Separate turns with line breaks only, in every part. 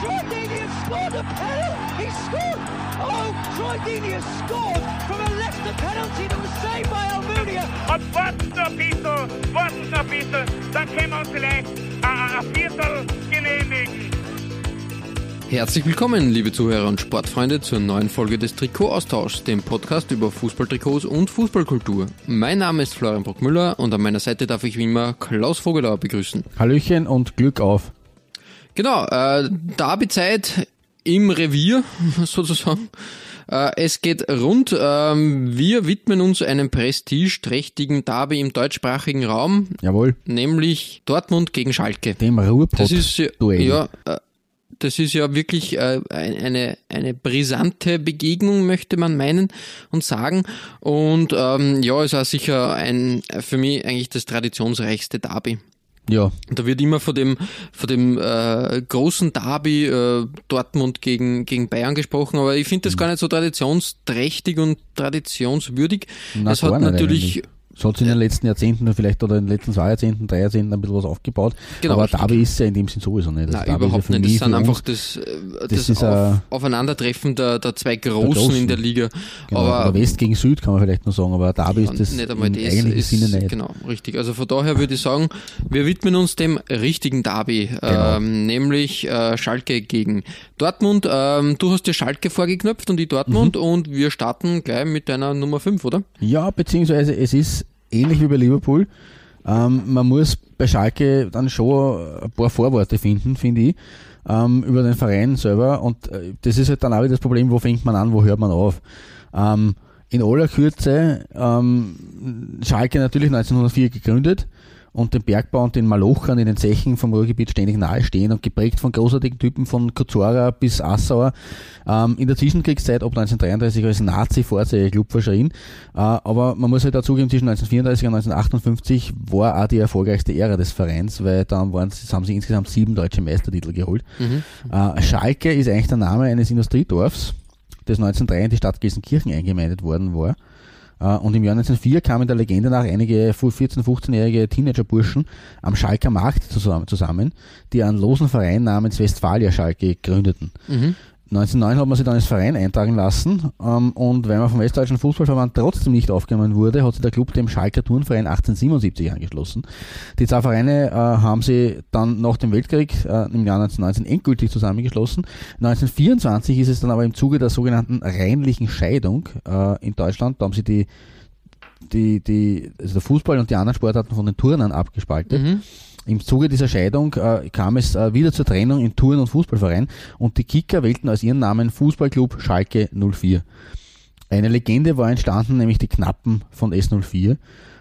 Troy Deeney has scored a penalty! He scored! Oh, Troy Deeney has scored from a Leicester penalty that was saved by Almunia!
Und warten Sie ein bisschen, warten Sie ein bisschen, dann können wir uns vielleicht ein, ein Viertel genehmigen.
Herzlich willkommen, liebe Zuhörer und Sportfreunde, zur neuen Folge des Trikot-Austauschs, dem Podcast über Fußballtrikots und Fußballkultur. Mein Name ist Florian Brockmüller und an meiner Seite darf ich wie immer Klaus Vogelauer begrüßen.
Hallöchen und Glück auf.
Genau, äh, Derby-Zeit im Revier sozusagen. Äh, es geht rund. Ähm, wir widmen uns einem prestigeträchtigen Derby im deutschsprachigen Raum,
Jawohl,
nämlich Dortmund gegen Schalke.
dem Ruhrpott.
Das ist ja, ja äh, das ist ja wirklich äh, ein- eine, eine brisante Begegnung, möchte man meinen und sagen. Und ähm, ja, ist auch sicher ein für mich eigentlich das traditionsreichste Derby.
Ja,
Da wird immer von dem, von dem äh, großen Derby äh, Dortmund gegen, gegen Bayern gesprochen, aber ich finde das gar nicht so traditionsträchtig und traditionswürdig.
na,
es hat natürlich
eigentlich. Es hat sich in den letzten Jahrzehnten vielleicht oder in den letzten zwei Jahrzehnten, drei Jahrzehnten ein bisschen was aufgebaut.
Genau,
aber
richtig.
Derby ist ja in dem Sinn sowieso nicht.
Nein,
Derby ist ja
überhaupt
für
nicht. Das sind einfach das, äh,
das
das,
ist
Auf,
ein-
Aufeinandertreffen der, der zwei Großen,
Großen.
in der Liga.
Genau,
aber
oder West gegen Süd kann man vielleicht noch sagen, aber Derby ist das
nicht einmal
im
das
eigentlichen
ist,
Sinne nicht.
Genau, richtig. Also von daher würde ich sagen, wir widmen uns dem richtigen Derby,
Genau.
ähm, nämlich äh, Schalke gegen Dortmund. Ähm, du hast dir Schalke vorgeknöpft und die Dortmund
Mhm.
und wir starten gleich mit deiner Nummer 5, oder?
Ja, beziehungsweise es ist ähnlich wie bei Liverpool. Ähm, man muss bei Schalke dann schon ein paar Vorworte finden, finde ich, ähm, über den Verein selber. Und äh, das ist halt dann auch wieder das Problem, wo fängt man an, wo hört man auf. Ähm, in aller Kürze, ähm, Schalke natürlich 1904 gegründet und den Bergbau und den Malochern in den Zechen vom Ruhrgebiet ständig nahestehen und geprägt von großartigen Typen von Kozora bis Assauer. Ähm, in der Zwischenkriegszeit ab 1933 als Nazi-Vorzeigeklub verschrien. Äh, aber man muss halt dazu zugeben, zwischen 1934 und 1958 war auch die erfolgreichste Ära des Vereins, weil dann waren, haben sie insgesamt sieben deutsche Meistertitel geholt. Äh, Schalke ist eigentlich der Name eines Industriedorfs, das 1903 in die Stadt Gelsenkirchen eingemeindet worden war. Äh, Und im Jahr 1904 kamen der Legende nach einige 14-, 15-jährige Teenagerburschen am Schalker Markt zusammen, zusammen, die einen losen Verein namens Westfalia Schalke gründeten. 1909 hat man sich dann als Verein eintragen lassen ähm, und weil man vom Westdeutschen Fußballverband trotzdem nicht aufgenommen wurde, hat sich der Club dem Schalker Turnverein 1877 angeschlossen. Die zwei Vereine äh, haben sie dann nach dem Weltkrieg äh, im Jahr 1919 endgültig zusammengeschlossen. 1924 ist es dann aber im Zuge der sogenannten reinlichen Scheidung äh, in Deutschland, da haben sie die die, die, also der Fußball und die anderen Sportarten von den Turnern abgespaltet. Im Zuge dieser Scheidung äh, kam es äh, wieder zur Trennung in Turn- und Fußballverein und die Kicker wählten als ihren Namen Fußballclub Schalke 04. Eine Legende war entstanden, nämlich die Knappen von S04.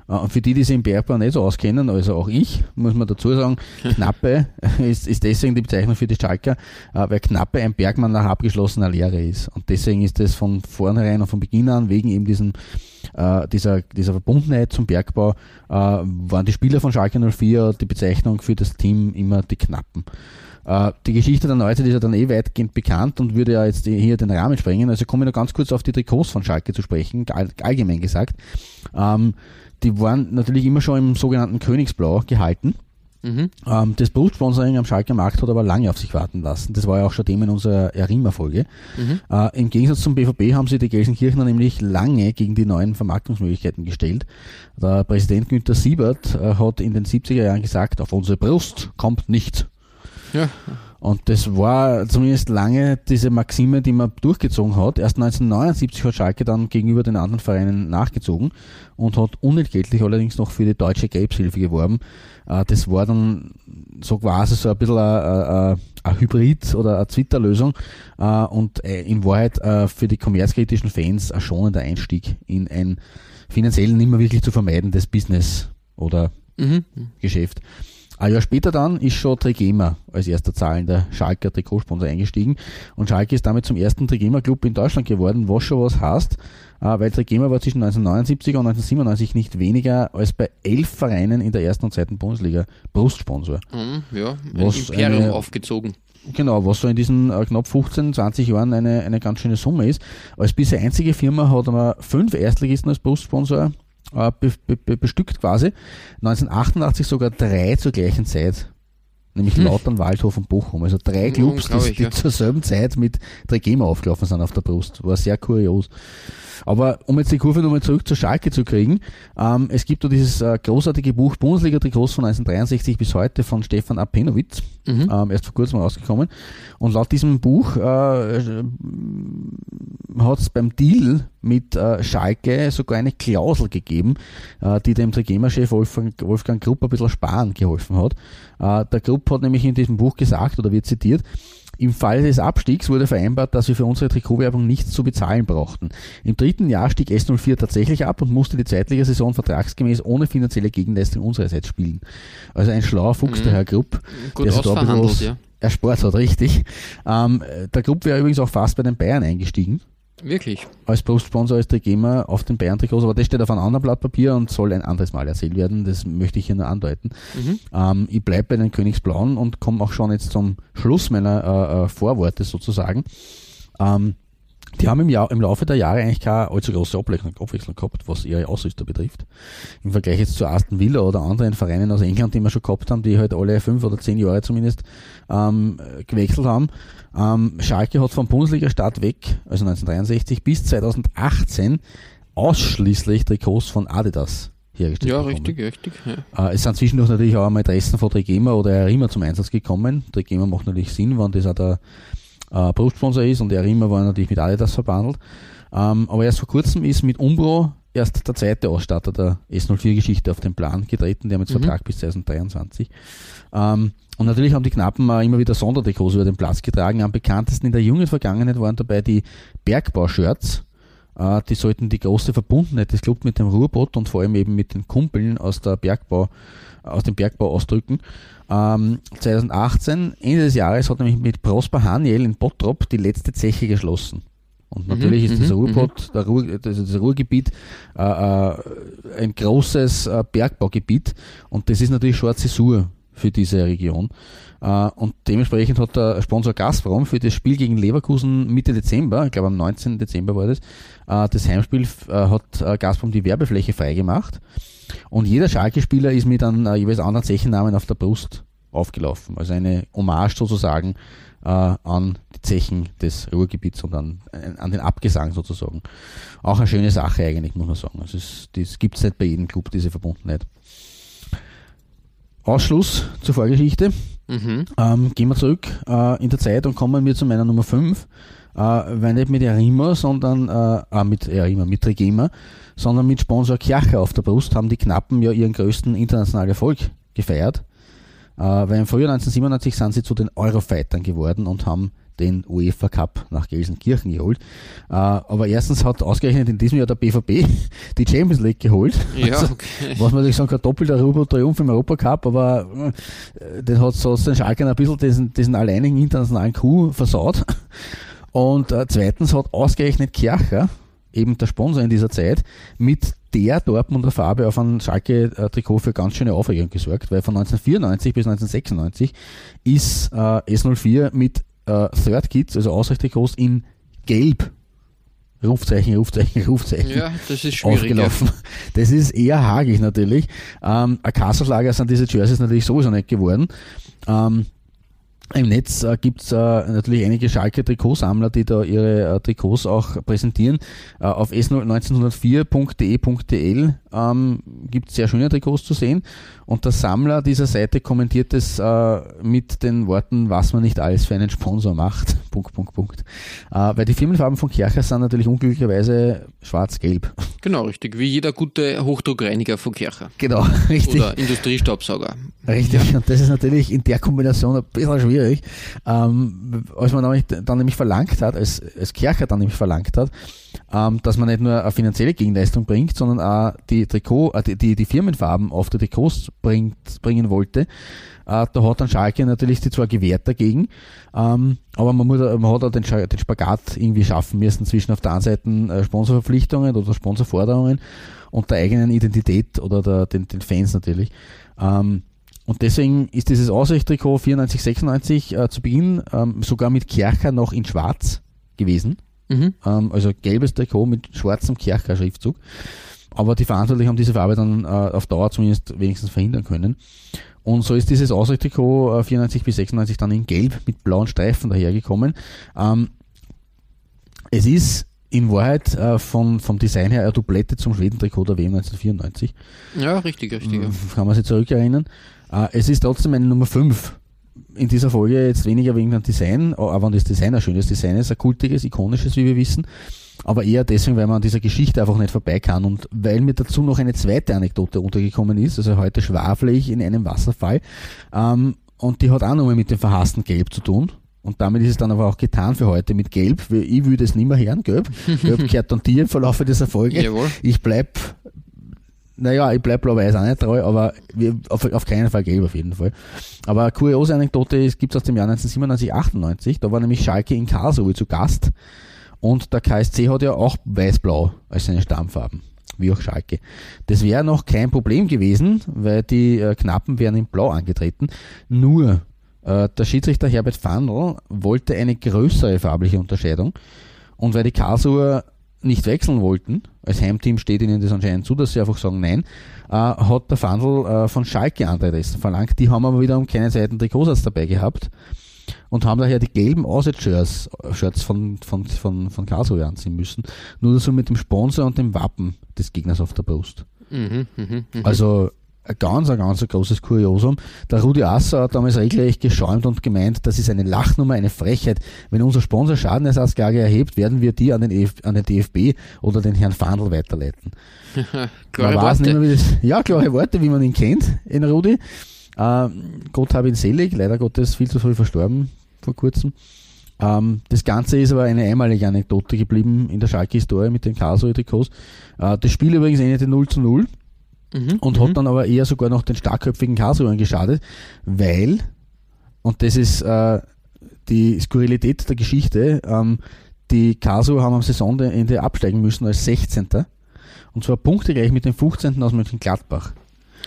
Äh, Und für die, die sich im Bergbau nicht so auskennen, also auch ich, muss man dazu sagen, Knappe ist, ist deswegen die Bezeichnung für die Schalker, äh, weil Knappe ein Bergmann nach abgeschlossener Lehre ist. Und deswegen ist es von vornherein und von Beginn an, wegen eben diesen, äh, dieser, dieser Verbundenheit zum Bergbau, äh, waren die Spieler von Schalke 04 die Bezeichnung für das Team immer die Knappen. Die Geschichte der Neuzeit ist ja dann eh weitgehend bekannt und würde ja jetzt hier den Rahmen sprengen. Also komme ich noch ganz kurz auf die Trikots von Schalke zu sprechen, all- allgemein gesagt. Ähm, die waren natürlich immer schon im sogenannten Königsblau gehalten.
Mhm.
Ähm, das Brustsponsoring am Schalker Markt hat aber lange auf sich warten lassen. Das war ja auch schon Thema in unserer Erima-Folge. Äh, Im Gegensatz zum BVB haben sie die Gelsenkirchener nämlich lange gegen die neuen Vermarktungsmöglichkeiten gestellt. Der Präsident Günther Siebert äh, hat in den 70er Jahren gesagt, auf unsere Brust kommt nichts.
Ja.
Und das war zumindest lange diese Maxime, die man durchgezogen hat. Erst 1979 hat Schalke dann gegenüber den anderen Vereinen nachgezogen und hat unentgeltlich allerdings noch für die deutsche Krebshilfe geworben. Äh, Das war dann so quasi so ein bisschen ein, Hybrid oder eine Twitter-Lösung äh, und äh, in Wahrheit für die kommerzkritischen Fans ein schonender Einstieg in ein finanziell nicht mehr wirklich zu vermeidendes Business oder
Mhm.
Geschäft. Ein Jahr später dann ist schon Trigema als erster zahlender Schalker Trikotsponsor eingestiegen und Schalke ist damit zum ersten Trigema-Club in Deutschland geworden, was schon was heißt, äh, weil Trigema war zwischen 1979 und 1997 nicht weniger als bei elf Vereinen in der ersten und zweiten Bundesliga Brustsponsor.
Mhm, ja, ein
Was
Imperium
eine-
aufgezogen.
Genau, was so in diesen äh, knapp 15, 20 Jahren eine, eine ganz schöne Summe ist. Als bisher einzige Firma hat man fünf Erstligisten als Brustsponsor äh, be, be, be, bestückt quasi. 1988 sogar drei zur gleichen Zeit. Nämlich
Hm.
Lautern, Waldhof und Bochum. Also drei Clubs, die, die
ja.
zur selben Zeit mit Trigema aufgelaufen sind auf der Brust. War sehr kurios. Aber um jetzt die Kurve nochmal zurück zur Schalke zu kriegen, ähm, es gibt da dieses äh, großartige Buch Bundesliga-Trikots von 1963 bis heute von Stefan Apenowitz,
Mhm.
ähm, erst vor kurzem rausgekommen. Und laut diesem Buch äh, hat es beim Deal mit äh, Schalke sogar eine Klausel gegeben, äh, die dem Trigema-Chef Wolfgang, Wolfgang Grupp ein bisschen sparen geholfen hat. Äh, der Grupp hat nämlich in diesem Buch gesagt, oder wird zitiert, im Fall des Abstiegs wurde vereinbart, dass wir für unsere Trikotwerbung nichts zu bezahlen brauchten. Im dritten Jahr stieg S04 tatsächlich ab und musste die Zweitligasaison vertragsgemäß ohne finanzielle Gegenleistung unsererseits spielen. Also ein schlauer Fuchs, der Herr Grupp,
Gut
der sich da
ja.
erspart hat, richtig. Ähm, der Grupp wäre übrigens auch fast bei den Bayern eingestiegen
Wirklich.
als Brustsponsor als Trigema auf den Bayern-Trikots, aber das steht auf einem anderen Blatt Papier und soll ein anderes Mal erzählt werden. Das möchte ich hier nur andeuten.
Mhm.
Ähm, ich bleibe bei den Königsblauen und komme auch schon jetzt zum Schluss meiner äh, äh, Vorworte sozusagen. Ähm, die haben im, Jahr, im Laufe der Jahre eigentlich keine allzu große Abwechslung, gehabt, was ihre Ausrüster betrifft. Im Vergleich jetzt zu Aston Villa oder anderen Vereinen aus England, die wir schon gehabt haben, die halt alle fünf oder zehn Jahre zumindest ähm, gewechselt haben. Ähm, Schalke hat vom Bundesliga-Start weg, also 1963 bis 2018, ausschließlich Trikots von Adidas hergestellt
Ja,
bekommen.
richtig, richtig. Ja.
Äh, es sind zwischendurch natürlich auch einmal Dressen von Trigema oder Arima zum Einsatz gekommen. Trigema macht natürlich Sinn, wenn das auch der äh, Brustsponsor ist und Arima war natürlich mit Adidas verbandelt. Ähm, aber erst vor kurzem ist mit Umbro erst der zweite Ausstatter der S04-Geschichte auf den Plan getreten, der jetzt
Mhm.
Vertrag bis 2023. Ähm, und natürlich haben die Knappen auch immer wieder Sondertrikots über den Platz getragen. Am bekanntesten in der jungen Vergangenheit waren dabei die Bergbau-Shirts. Äh, die sollten die große Verbundenheit des Clubs mit dem Ruhrbott und vor allem eben mit den Kumpeln aus der Bergbau, aus dem Bergbau ausdrücken. Ähm, 2018, Ende des Jahres, hat nämlich mit Prosper Haniel in Bottrop die letzte Zeche geschlossen. Und natürlich ist das
mhm,
Ruhrbott, der Ruhr, das, das Ruhrgebiet, äh, äh, ein großes äh, Bergbaugebiet und das ist natürlich schon eine Zäsur für diese Region. Äh, und dementsprechend hat der Sponsor Gazprom für das Spiel gegen Leverkusen Mitte Dezember, ich glaube am 19. Dezember war das, das Heimspiel äh, hat äh, Gazprom die Werbefläche freigemacht und jeder Schalke-Spieler ist mit einem äh, jeweils anderen Zechennamen auf der Brust aufgelaufen. Also eine Hommage sozusagen äh, an die Zechen des Ruhrgebiets und an, an den Abgesang sozusagen. Auch eine schöne Sache eigentlich, muss man sagen. Also es, das gibt es nicht bei jedem Club, diese Verbundenheit. Ausschluss zur Vorgeschichte.
Mhm.
Ähm, gehen wir zurück äh, in der Zeit und kommen wir zu meiner Nummer 5. Äh, weil nicht mit Arima, sondern äh, mit Arima, mit Trigema, sondern mit Sponsor Kircher auf der Brust haben die Knappen ja ihren größten internationalen Erfolg gefeiert. Äh, weil im Frühjahr 1997 sind sie zu den Eurofightern geworden und haben den UEFA Cup nach Gelsenkirchen geholt. Äh, aber erstens hat ausgerechnet in diesem Jahr der BVB die Champions League geholt.
Ja,
Also,
okay.
was man natürlich sagen kann, doppelter Triumph im Europacup, aber äh, das hat so den Schalkern ein bisschen diesen, diesen alleinigen internationalen Coup versaut. Und äh, zweitens hat ausgerechnet Kircher, eben der Sponsor in dieser Zeit, mit der Dortmunder Farbe auf ein Schalke-Trikot für ganz schöne Aufregung gesorgt, weil von 1994 bis 1996 ist äh, S04 mit äh, Third Kids, also Ausweichtrikots in Gelb, Rufzeichen, Rufzeichen, Rufzeichen,
ja, das ist schwierig.
Aufgelaufen. Das ist eher hagig natürlich. Ähm, ein Kasserlager sind diese Jerseys natürlich sowieso nicht geworden. Ähm, Im Netz äh, gibt's äh, natürlich einige Schalke-Trikotsammler, die da ihre äh, Trikots auch präsentieren. Äh, auf s1904.de.de.l ähm, gibt sehr schöne Trikots zu sehen. Und der Sammler dieser Seite kommentiert es äh, mit den Worten, was man nicht alles für einen Sponsor macht. Punkt, Punkt, Punkt. Äh, weil die Firmenfarben von Kircher sind natürlich unglücklicherweise schwarz-gelb.
Genau, richtig. Wie jeder gute Hochdruckreiniger von Kircher.
Genau, richtig.
Oder Industriestaubsauger.
Richtig, und das ist natürlich in der Kombination ein bisschen schwierig schwierig. Ähm, als man nämlich, dann nämlich verlangt hat, als, als Kercher dann nämlich verlangt hat, ähm, dass man nicht nur eine finanzielle Gegenleistung bringt, sondern auch die Trikot, äh, die, die, die Firmenfarben auf die Trikots bringt, bringen wollte, äh, da hat dann Schalke natürlich die zwar gewehrt dagegen, ähm, aber man, muss, man hat auch den, den Spagat irgendwie schaffen müssen zwischen auf der einen Seite äh, Sponsorverpflichtungen oder Sponsorforderungen und der eigenen Identität oder der, den, den Fans natürlich. Ähm, und deswegen ist dieses Aussichttrikot 94, 96 äh, zu Beginn ähm, sogar mit Kercher noch in schwarz gewesen. Mhm. Ähm, also gelbes Trikot mit schwarzem Kercher-Schriftzug. Aber die Verantwortlichen haben diese Farbe dann äh, auf Dauer zumindest wenigstens verhindern können. Und so ist dieses Aussichttrikot äh, 94 bis 96 dann in gelb mit blauen Streifen dahergekommen. Ähm, es ist in Wahrheit äh, von, vom Design her eine Doublette zum Schwedentrikot der WM 1994.
Ja, richtig, richtig.
Kann man sich zurückerinnern. Äh, es ist trotzdem eine Nummer 5 in dieser Folge jetzt weniger wegen dem Design, aber das Design ein schönes Design ist, ein kultiges, ikonisches, wie wir wissen, aber eher deswegen, weil man an dieser Geschichte einfach nicht vorbei kann und weil mir dazu noch eine zweite Anekdote untergekommen ist, also heute schwafle ich in einem Wasserfall ähm, und die hat auch nochmal mit dem verhassten Gelb zu tun. Und damit ist es dann aber auch getan für heute mit Gelb. Ich würde es nicht mehr hören, Gelb. Gelb kehrt dann dir im Verlauf dieser Folge. Jawohl. Ich bleib naja, ich bleibe blau-weiß auch nicht treu, aber wir, auf, auf keinen Fall gelb auf jeden Fall. Aber kuriose Anekdote gibt es aus dem Jahr 1997, 98. Da war nämlich Schalke in Karlsruhe zu Gast und der KSC hat ja auch weiß-blau als seine Stammfarben, wie auch Schalke. Das wäre noch kein Problem gewesen, weil die äh, Knappen wären in blau angetreten. Nur äh, der Schiedsrichter Herbert Fandl wollte eine größere farbliche Unterscheidung und weil die Karlsruher nicht wechseln wollten, als Heimteam steht ihnen das anscheinend zu, dass sie einfach sagen Nein, äh, hat der Fandl äh, von Schalke Antritt verlangt. Die haben aber wiederum keine Seiten Trikotsatz dabei gehabt und haben daher die gelben Auswärts-Shirts Shirts von, von, von, von Karlsruhe anziehen müssen. Nur so mit dem Sponsor und dem Wappen des Gegners auf der Brust. Mhm, mh, mh. Also ein ganz, ein ganz großes Kuriosum. Der Rudi Asser hat damals regelrecht geschäumt und gemeint, das ist eine Lachnummer, eine Frechheit. Wenn unser Sponsor Schadenersatzklage erhebt, werden wir die an den, EF, an den DFB oder den Herrn Fandl weiterleiten. klare Worte. Nicht mehr, das, ja, klare Worte, wie man ihn kennt, in Rudi. Äh, Gott habe ihn selig, leider Gottes viel zu früh verstorben vor kurzem. Ähm, das Ganze ist aber eine einmalige Anekdote geblieben in der Schalke-Historie mit den Karlsruhe-Trikots. Äh, das Spiel übrigens endete 0 zu 0 mhm. und hat mhm. dann aber eher sogar noch den starkköpfigen Karlsruhern geschadet, weil, und das ist äh, die Skurrilität der Geschichte, ähm, die Karlsruher haben am Saisonende absteigen müssen als 16. Und zwar punktegleich mit dem 15. aus Mönchengladbach.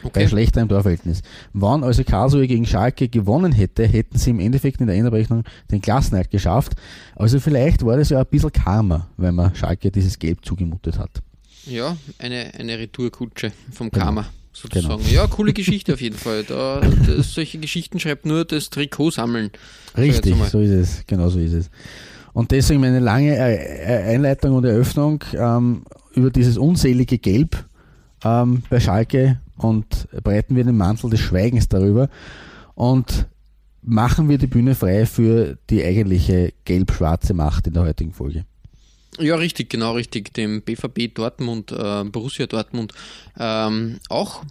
Okay. Bei schlechterem Torverhältnis. Wann also Karlsruhe gegen Schalke gewonnen hätte, hätten sie im Endeffekt in der Endabrechnung den Klassenerhalt geschafft. Also vielleicht war das ja ein bisschen Karma, wenn man Schalke dieses Gelb zugemutet hat.
Ja, eine, eine Retourkutsche vom genau. Karma. Sozusagen. Genau. Ja, coole Geschichte auf jeden Fall. Da, das, solche Geschichten schreibt nur das Trikot sammeln.
Richtig, so ist es. Genau so ist es. Und deswegen meine lange Einleitung und Eröffnung ähm, über dieses unselige Gelb ähm, bei Schalke und breiten wir den Mantel des Schweigens darüber und machen wir die Bühne frei für die eigentliche gelb-schwarze Macht in der heutigen Folge.
Ja, richtig, genau richtig. Dem BVB Dortmund, äh, Borussia Dortmund, ähm, auch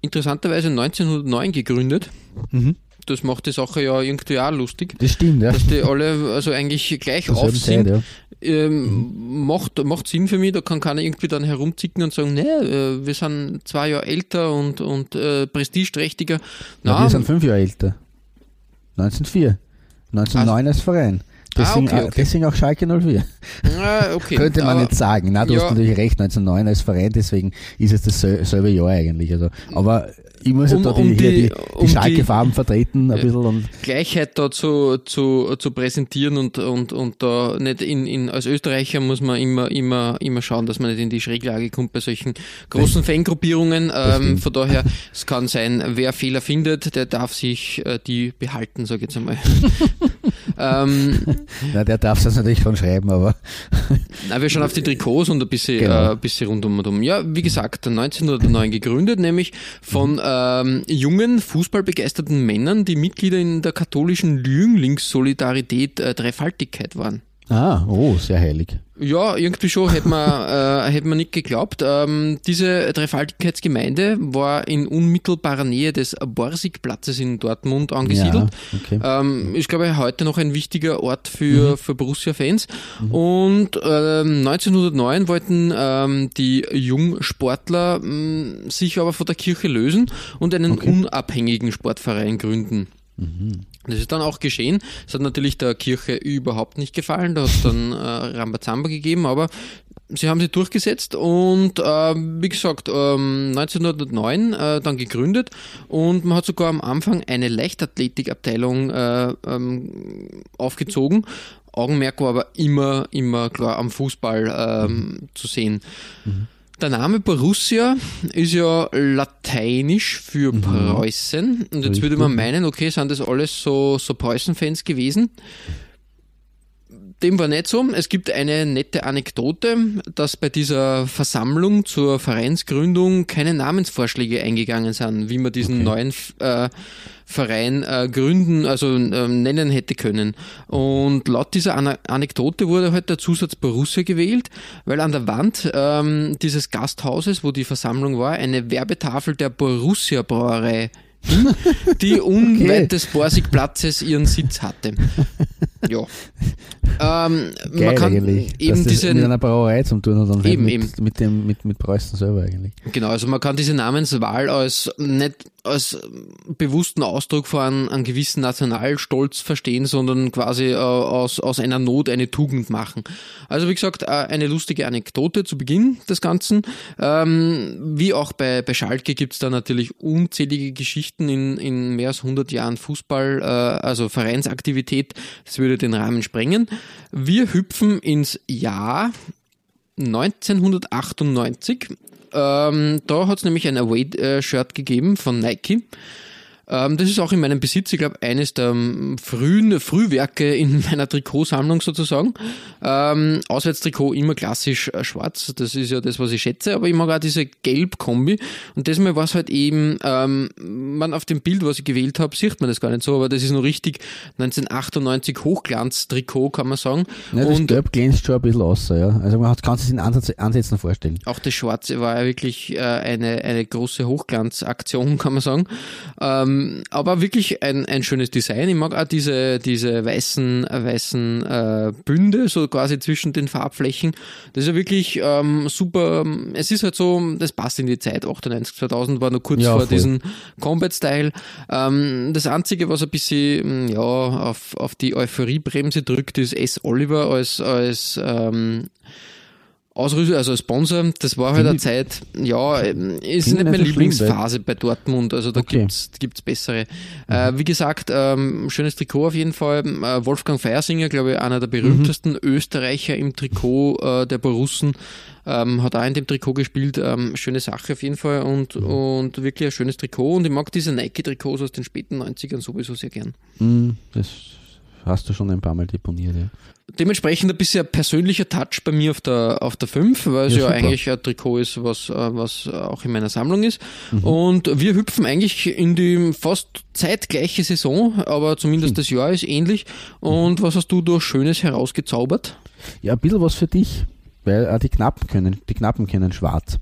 interessanterweise 1909 gegründet. Mhm. Das macht die Sache ja irgendwie auch lustig.
Das stimmt, ja.
Dass die alle also eigentlich gleich das auf sind. Zeit, ja. ähm, mhm. macht, macht Sinn für mich, da kann keiner irgendwie dann herumzicken und sagen, nee, äh, wir sind zwei Jahre älter und, und äh, prestigeträchtiger.
Na, wir sind fünf Jahre älter. 1904. 1909 also, als Verein. Deswegen, ah, okay, okay. deswegen auch Schalke 04. Ah, okay. Könnte man aber, nicht sagen. Na, du ja. hast natürlich recht, 1909 als Verein, deswegen ist es dasselbe Jahr eigentlich. Also, aber ich muss um, ja da die, um die, die, die um Schalke-Farben vertreten ein bisschen. Und
Gleichheit da zu, zu, zu präsentieren und, und, und da nicht in, in, als Österreicher muss man immer, immer, immer schauen, dass man nicht in die Schräglage kommt bei solchen großen Fangruppierungen. Ähm, von daher, es kann sein, wer Fehler findet, der darf sich äh, die behalten, sage ich jetzt einmal.
ähm, Na, der darf es natürlich schon schreiben, aber.
Na, wir schauen auf die Trikots und ein bisschen, genau. äh, ein bisschen rundum und um. Ja, wie gesagt, 1909 gegründet, nämlich von ähm, jungen, fußballbegeisterten Männern, die Mitglieder in der katholischen Jünglingssolidarität äh, Dreifaltigkeit waren.
Ah, oh, sehr heilig.
Ja, irgendwie schon hätte man, äh, hätte man nicht geglaubt. Ähm, diese Dreifaltigkeitsgemeinde war in unmittelbarer Nähe des Borsigplatzes in Dortmund angesiedelt.
Ja, okay.
Ähm, ist, glaube ich, heute noch ein wichtiger Ort für, für Borussia-Fans. Und ähm, 1909 wollten ähm, die Jungsportler ähm, sich aber von der Kirche lösen und einen
Okay.
unabhängigen Sportverein gründen. Das ist dann auch geschehen. Es hat natürlich der Kirche überhaupt nicht gefallen. Da hat es dann äh, Rambazamba gegeben, aber sie haben sich durchgesetzt und äh, wie gesagt, ähm, 1909 äh, dann gegründet und man hat sogar am Anfang eine Leichtathletikabteilung äh, ähm, aufgezogen. Augenmerk war aber immer, immer klar am Fußball ähm, zu sehen. Der Name Borussia ist ja lateinisch für Preußen. Und jetzt würde man meinen, okay, sind das alles so, so Preußen-Fans gewesen. Dem war nicht so. Es gibt eine nette Anekdote, dass bei dieser Versammlung zur Vereinsgründung keine Namensvorschläge eingegangen sind, wie man diesen neuen äh, Verein äh, gründen, also ähm, nennen hätte können. Und laut dieser Ana Anekdote wurde halt der Zusatz Borussia gewählt, weil an der Wand ähm, dieses Gasthauses, wo die Versammlung war, eine Werbetafel der Borussia Brauerei die unweit des Borsigplatzes ihren Sitz hatte. Ja. Ähm,
Geil
man kann
eigentlich.
eben diese
mit einer Brauerei zum tun hat und
Eben,
mit,
eben.
mit dem mit, mit Preußen selber eigentlich.
Genau, also man kann diese Namenswahl als nicht als bewussten Ausdruck von einem, gewissen Nationalstolz verstehen, sondern quasi äh, aus, aus einer Not eine Tugend machen. Also wie gesagt, äh, eine lustige Anekdote zu Beginn des Ganzen. Ähm, wie auch bei, bei Schalke gibt's da natürlich unzählige Geschichten in, in mehr als 100 Jahren Fußball, äh, also Vereinsaktivität. Das würde den Rahmen sprengen. Wir hüpfen ins Jahr 1998. Ähm, da hat es nämlich ein Away-Shirt gegeben von Nike. Ähm, das ist auch in meinem Besitz, ich glaube, eines der ähm, frühen Frühwerke in meiner Trikotsammlung sozusagen. Ähm, Auswärtstrikot immer klassisch äh, schwarz, das ist ja das, was ich schätze, aber ich mag auch diese Gelb-Kombi. Und diesmal war es halt eben, ähm, man auf dem Bild, was ich gewählt habe, sieht man das gar nicht so, aber das ist noch richtig 1998 Hochglanz-Trikot, kann man sagen.
Ja, das
Und
Gelb glänzt schon ein bisschen aus, ja. Also man kann sich in Ansatz, Ansätzen vorstellen.
Auch das Schwarze war ja wirklich äh, eine, eine große Hochglanzaktion, kann man sagen. Ähm, aber wirklich ein, ein schönes Design. Ich mag auch diese, diese weißen, weißen äh, Bünde, so quasi zwischen den Farbflächen. Das ist ja wirklich ähm, super. Es ist halt so, das passt in die Zeit. 98, 2000 war noch kurz
Ja,
vor
voll.
diesem Combat-Style. Ähm, das Einzige, was ein bisschen ja, auf, auf die Euphoriebremse drückt, ist S. Oliver als, als ähm, Ausrüster, also als Sponsor, das war halt eine Zeit, ja, ist nicht
ich
meine
so schlimm,
Lieblingsphase bei Dortmund, also da
Okay.
gibt's gibt's bessere. Äh, wie gesagt, ähm, schönes Trikot auf jeden Fall. Äh, Wolfgang Feiersinger, glaube ich, einer der berühmtesten Österreicher im Trikot äh, der Borussen, ähm, hat auch in dem Trikot gespielt. Ähm, schöne Sache auf jeden Fall und, und wirklich ein schönes Trikot. Und ich mag diese Nike-Trikots aus den späten 90ern sowieso sehr gern.
Hm, das hast du schon ein paar Mal deponiert, ja.
Dementsprechend ein bisschen ein persönlicher Touch bei mir auf der, auf der 5, weil es
Ja, super.
eigentlich ein Trikot ist, was, äh, was auch in meiner Sammlung ist. Und wir hüpfen eigentlich in die fast zeitgleiche Saison, aber zumindest das Jahr ist ähnlich. Und was hast du da Schönes herausgezaubert?
Ja, ein bisschen was für dich, weil auch die Knappen können, die Knappen können schwarz.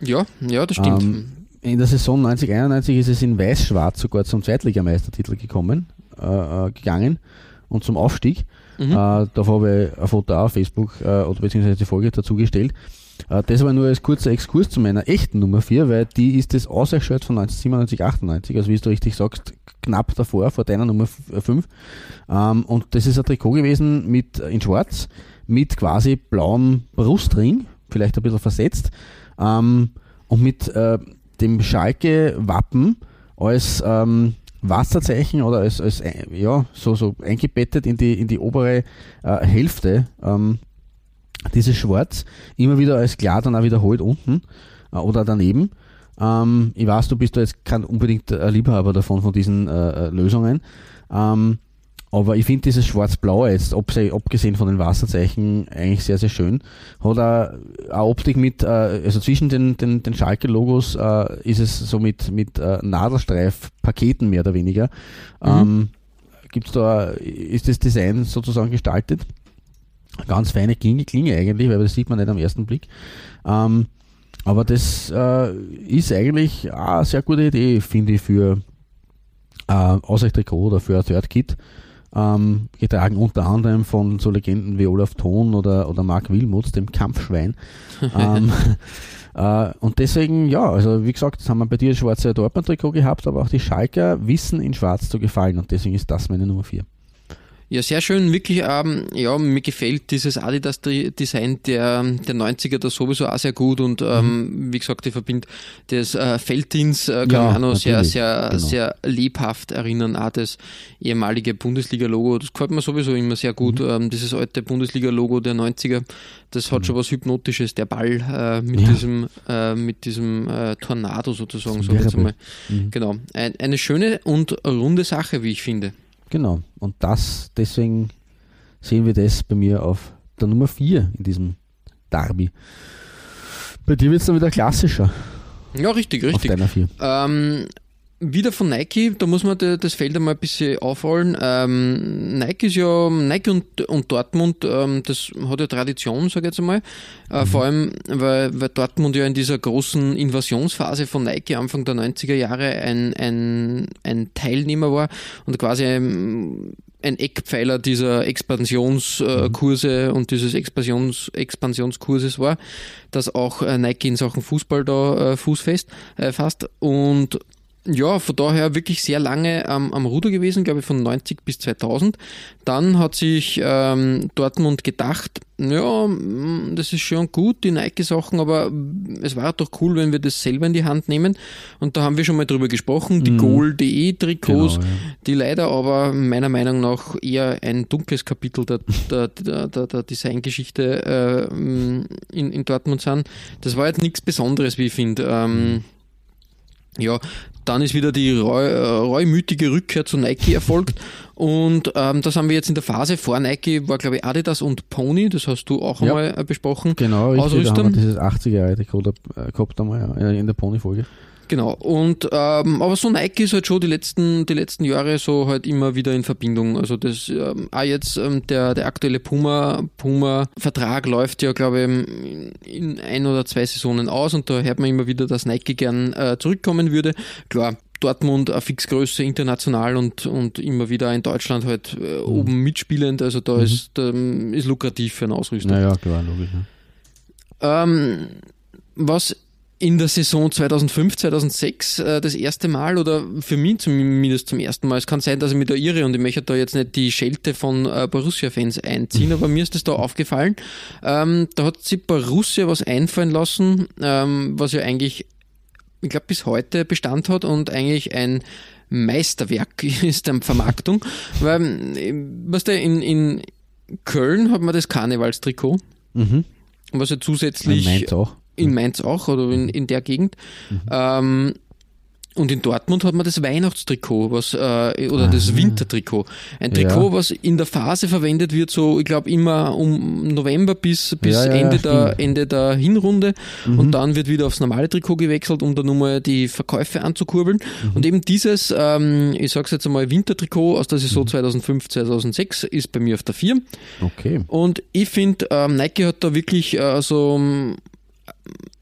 Ja, ja, das stimmt.
Ähm, in der Saison 90-91 ist es in Weiß-Schwarz sogar zum Zweitligameistertitel gekommen, äh, äh, gegangen und zum Aufstieg.
Mhm.
Äh, da habe ich ein Foto auf Facebook äh, oder beziehungsweise die Folge dazu gestellt. Äh, das war nur als kurzer Exkurs zu meiner echten Nummer 4, weil die ist das Ausweichshirt von 1997, 98, also wie du richtig sagst, knapp davor, vor deiner Nummer 5. Ähm, und das ist ein Trikot gewesen mit in schwarz, mit quasi blauem Brustring, vielleicht ein bisschen versetzt, ähm, und mit äh, dem Schalke-Wappen als ähm, Wasserzeichen oder als, als äh, ja, so, so eingebettet in die, in die obere äh, Hälfte ähm, dieses Schwarz, immer wieder als klar dann auch wiederholt unten äh, oder daneben. Ähm, ich weiß, du bist da jetzt kein unbedingt ein Liebhaber davon, von diesen äh, äh, Lösungen. Ähm, aber ich finde dieses Schwarz-Blau jetzt, abgesehen von den Wasserzeichen, eigentlich sehr, sehr schön. Hat auch eine Optik mit, äh, also zwischen den, den, den Schalke-Logos äh, ist es so mit, mit äh, Nadelstreif-Paketen mehr oder weniger. Ähm, gibt's da, ist das Design sozusagen gestaltet? Ganz feine Klinge, Klinge eigentlich, weil das sieht man nicht am ersten Blick. Ähm, aber das ist eigentlich eine sehr gute Idee, finde ich, für äh, Ausweichtrikot oder für ein Third Kit. Ähm, getragen unter anderem von so Legenden wie Olaf Thon oder, oder Mark Wilmuts, dem Kampfschwein. ähm, äh, und deswegen, ja, also wie gesagt, das haben wir bei dir das schwarze Dortmund-Trikot gehabt, aber auch die Schalker wissen in schwarz zu gefallen und deswegen ist das meine Nummer 4.
Ja, sehr schön, wirklich, ähm, ja, mir gefällt dieses Adidas-Design der, der 90er da sowieso auch sehr gut und ähm, mhm. wie gesagt, ich verbinde das äh, Felddienst äh, kann ja, auch noch sehr, sehr, genau. sehr lebhaft erinnern, auch das ehemalige Bundesliga-Logo, das gefällt mir sowieso immer sehr gut, mhm. ähm, dieses alte Bundesliga-Logo der 90er, das hat mhm. schon was Hypnotisches, der Ball äh, mit, ja. diesem, äh, mit diesem äh, Tornado sozusagen, so jetzt einmal. Mhm. Genau, Ein, eine schöne und runde Sache, wie ich finde.
Genau. Und das, deswegen sehen wir das bei mir auf der Nummer 4 in diesem Derby. Bei dir wird es dann wieder klassischer.
Ja, richtig, richtig. Auf deiner 4. Ähm, wieder von Nike, da muss man das Feld einmal ein bisschen aufrollen. Ähm, Nike ist ja, Nike und, und Dortmund, ähm, das hat ja Tradition, sage ich jetzt einmal. Äh, mhm. Vor allem, weil, weil Dortmund ja in dieser großen Invasionsphase von Nike Anfang der 90er Jahre ein, ein, ein Teilnehmer war und quasi ein, ein Eckpfeiler dieser Expansionskurse mhm. und dieses Expansions, Expansionskurses war, dass auch äh, Nike in Sachen Fußball da äh, Fuß fest äh, fasst und ja, von daher wirklich sehr lange ähm, am Ruder gewesen, glaube ich von 90 bis 2000. Dann hat sich ähm, Dortmund gedacht, ja, mm, das ist schon gut, die Nike-Sachen, aber es war doch cool, wenn wir das selber in die Hand nehmen. Und da haben wir schon mal drüber gesprochen, die mhm. Goal.de-Trikots, genau, ja. die leider aber meiner Meinung nach eher ein dunkles Kapitel der, der, der, der, der Designgeschichte äh, in, in Dortmund sind. Das war jetzt nichts Besonderes, wie ich finde. Ähm, ja, dann ist wieder die reu, äh, reumütige Rückkehr zu Nike erfolgt. Und ähm, das haben wir jetzt in der Phase vor Nike, war glaube ich Adidas und Pony, das hast du auch ja. einmal äh, besprochen.
Genau, richtig, Ausrüster. da haben wir dieses 80er-Jahre äh, gehabt einmal in der Pony-Folge.
Genau. Und ähm, aber so Nike ist halt schon die letzten, die letzten Jahre so halt immer wieder in Verbindung. Also das ähm, auch jetzt ähm, der, der aktuelle Puma, Puma Vertrag läuft ja, glaube ich, in ein oder zwei Saisonen aus und da hört man immer wieder, dass Nike gern äh, zurückkommen würde. Klar, Dortmund eine Fixgröße international und, und immer wieder in Deutschland halt äh, mhm. oben mitspielend. Also da mhm. ist, ähm, ist lukrativ für einen Ausrüster.
Naja, klar, logisch.
Ja. Ähm, was in der Saison 2005, 2006 äh, das erste Mal oder für mich zumindest zum ersten Mal. Es kann sein, dass ich mich da irre und ich möchte da jetzt nicht die Schelte von äh, Borussia-Fans einziehen, aber mir ist das da aufgefallen. Ähm, da hat sich Borussia was einfallen lassen, ähm, was ja eigentlich, ich glaube, bis heute Bestand hat und eigentlich ein Meisterwerk ist der Vermarktung. Weil, was der in, in Köln hat man das Karnevalstrikot, mhm. was ja zusätzlich.
Mainz auch
in Mainz auch oder in, in der Gegend. Mhm. Ähm, und in Dortmund hat man das Weihnachtstrikot, was äh, oder Aha. das Wintertrikot. Ein Trikot, ja. was in der Phase verwendet wird, so ich glaube immer um November bis, bis ja, ja, Ende, der, Ende der Hinrunde. Mhm. Und dann wird wieder aufs normale Trikot gewechselt, um dann nochmal die Verkäufe anzukurbeln. Mhm. Und eben dieses, ähm, ich sag's jetzt einmal, Wintertrikot aus der Saison mhm. 2005, 2006 ist bei mir auf der 4.
Okay.
Und ich finde, ähm, Nike hat da wirklich äh, so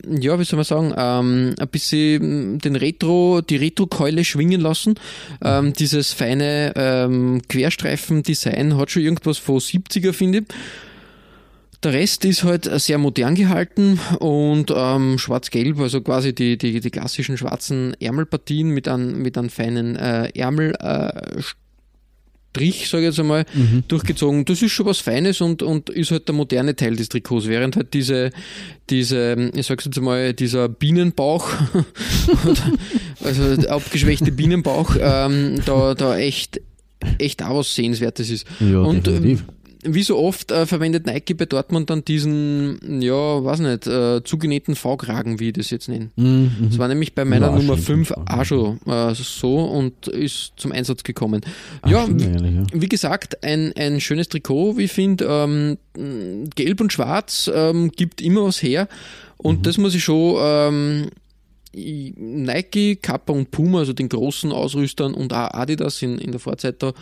ja, wie soll man sagen, ähm, ein bisschen den Retro, die Retro-Keule schwingen lassen. Ähm, dieses feine ähm, Querstreifen-Design hat schon irgendwas von 70er, finde ich. Der Rest ist halt sehr modern gehalten und ähm, schwarz-gelb, also quasi die, die, die klassischen schwarzen Ärmelpartien mit einem mit einem feinen äh, Ärmel, äh, Strich, sage ich jetzt einmal, mhm. durchgezogen. Das ist schon was Feines und, und ist halt der moderne Teil des Trikots, während halt diese, diese ich sag's jetzt einmal, dieser Bienenbauch, also der abgeschwächte Bienenbauch, ähm, da, da echt, echt auch was Sehenswertes ist.
Ja, und definitiv
wie so oft äh, verwendet Nike bei Dortmund dann diesen, ja, weiß nicht, äh, zugenähten V-Kragen, wie ich das jetzt nenne. Mhm. Das war nämlich bei meiner ja, Nummer 5 auch schon äh, so und ist zum Einsatz gekommen. Ach, ja, ehrlich, ja, wie gesagt, ein, ein schönes Trikot, wie ich finde. Ähm, Gelb und Schwarz ähm, gibt immer was her und mhm. das muss ich schon ähm, Nike, Kappa und Puma, also den großen Ausrüstern und auch Adidas in, in der Vorzeit da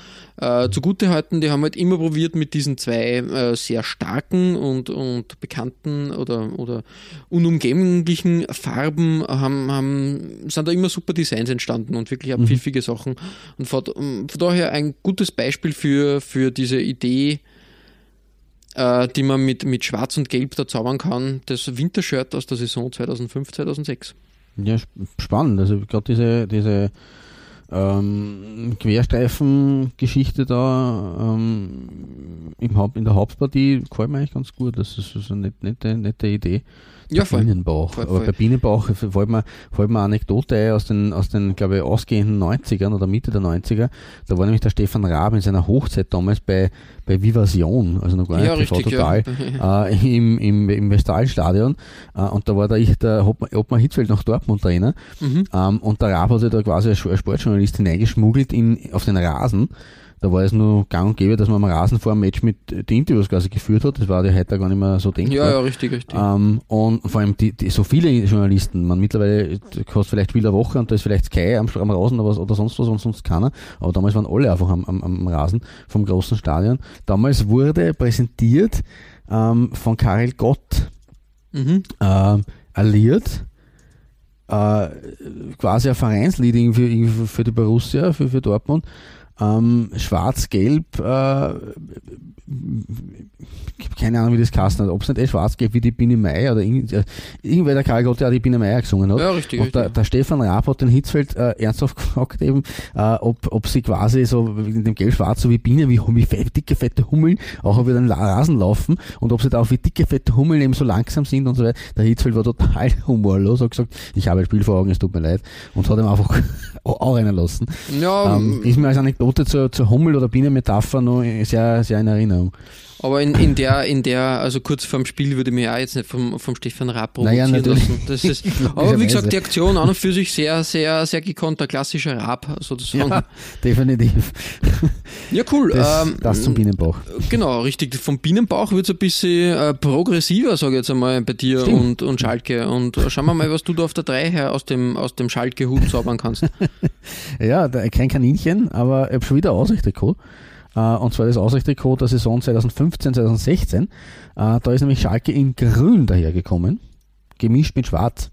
äh, zugute halten. Die haben halt immer probiert mit diesen zwei äh, sehr starken und, und bekannten oder, oder unumgänglichen Farben haben, haben, sind da immer super Designs entstanden und wirklich auch mhm. pfiffige Sachen. Und von, von daher ein gutes Beispiel für, für diese Idee, äh, die man mit, mit Schwarz und Gelb da zaubern kann, das Wintershirt aus der Saison 2005, 2006.
Ja, spannend. Also gerade diese, diese ähm, Querstreifen-Geschichte da ähm, im Haupt, in der Hauptpartie gefällt mir eigentlich ganz gut. Das ist so eine nette, nette Idee.
Ja, voll.
Bienenbauch.
Voll,
voll. Aber bei Bienenbauch fällt mir, fällt mir eine Anekdote ein aus den, aus den, glaube ich, ausgehenden 90ern oder Mitte der 90er. Da war nämlich der Stefan Raab in seiner Hochzeit damals bei, bei Vivasion, also noch gar nicht
ja, richtig,
total, ja. äh, im, im, im Westfalenstadion. Äh, und da war da ich, der Obmann Hitzfeld nach Dortmund Trainer. Mhm. Ähm, und der Raab hat sich da quasi als Sportjournalist hineingeschmuggelt in, auf den Rasen da war es nur gang und gäbe, dass man am Rasen vor dem Match mit die Interviews quasi geführt hat. Das war ja heute gar nicht mehr so denkbar.
Ja, ja, richtig, richtig.
Ähm, und vor allem die, die, so viele Journalisten, man mittlerweile kostet vielleicht Spiel der Woche und da ist vielleicht Sky am, am Rasen oder, oder sonst was und sonst keiner. Aber damals waren alle einfach am, am, am Rasen vom großen Stadion. Damals wurde präsentiert ähm, von Karel Gott mhm. äh, alliert äh, quasi ein Vereinsleading für, für die Borussia, für, für Dortmund ähm, Schwarz-Gelb, äh, keine Ahnung, wie das Kasten hat, ob es nicht eh schwarz-gelb wie die Biene Meier oder irgend, äh, irgendwer der Karl Gott, der die Biene Meier gesungen hat.
Ja, richtig.
Und
richtig.
Der, der, Stefan Raab hat den Hitzfeld äh, ernsthaft gefragt, eben, äh, ob, ob sie quasi so in dem Gelb-Schwarz so wie Bienen, wie, wie dicke, fette Hummeln auch über den Rasen laufen und ob sie da auch wie dicke, fette Hummeln eben so langsam sind und so weiter. Der Hitzfeld war total humorlos, hat gesagt, ich habe ein Spiel vor Augen, es tut mir leid und hat ihm einfach auch rennen lassen.
Ja,
ähm, ist mir als Anekdote zur, zur Hummel- oder Bienenmetapher noch sehr, sehr in Erinnerung.
Aber in, in der, in der, also kurz vorm Spiel würde mir auch jetzt nicht vom, vom Stefan Raab provozieren naja, lassen. Das ist, aber wie gesagt, die Aktion an und für sich sehr, sehr, sehr gekonnter, klassischer Raab sozusagen. Ja,
definitiv.
Ja, cool.
Das, ähm, das zum Bienenbauch.
Genau, richtig. Vom Bienenbauch wird es ein bisschen äh, progressiver, sage ich jetzt einmal, bei dir und, und Schalke. Und äh, schauen wir mal, was du da auf der 3 her aus dem, aus dem Schalke-Hut zaubern kannst.
ja, kein Kaninchen, aber ich habe schon wieder Aussichttrikot. Äh, und zwar das Ausrichtrikot der Saison 2015, 2016. Äh, da ist nämlich Schalke in Grün dahergekommen, gemischt mit Schwarz.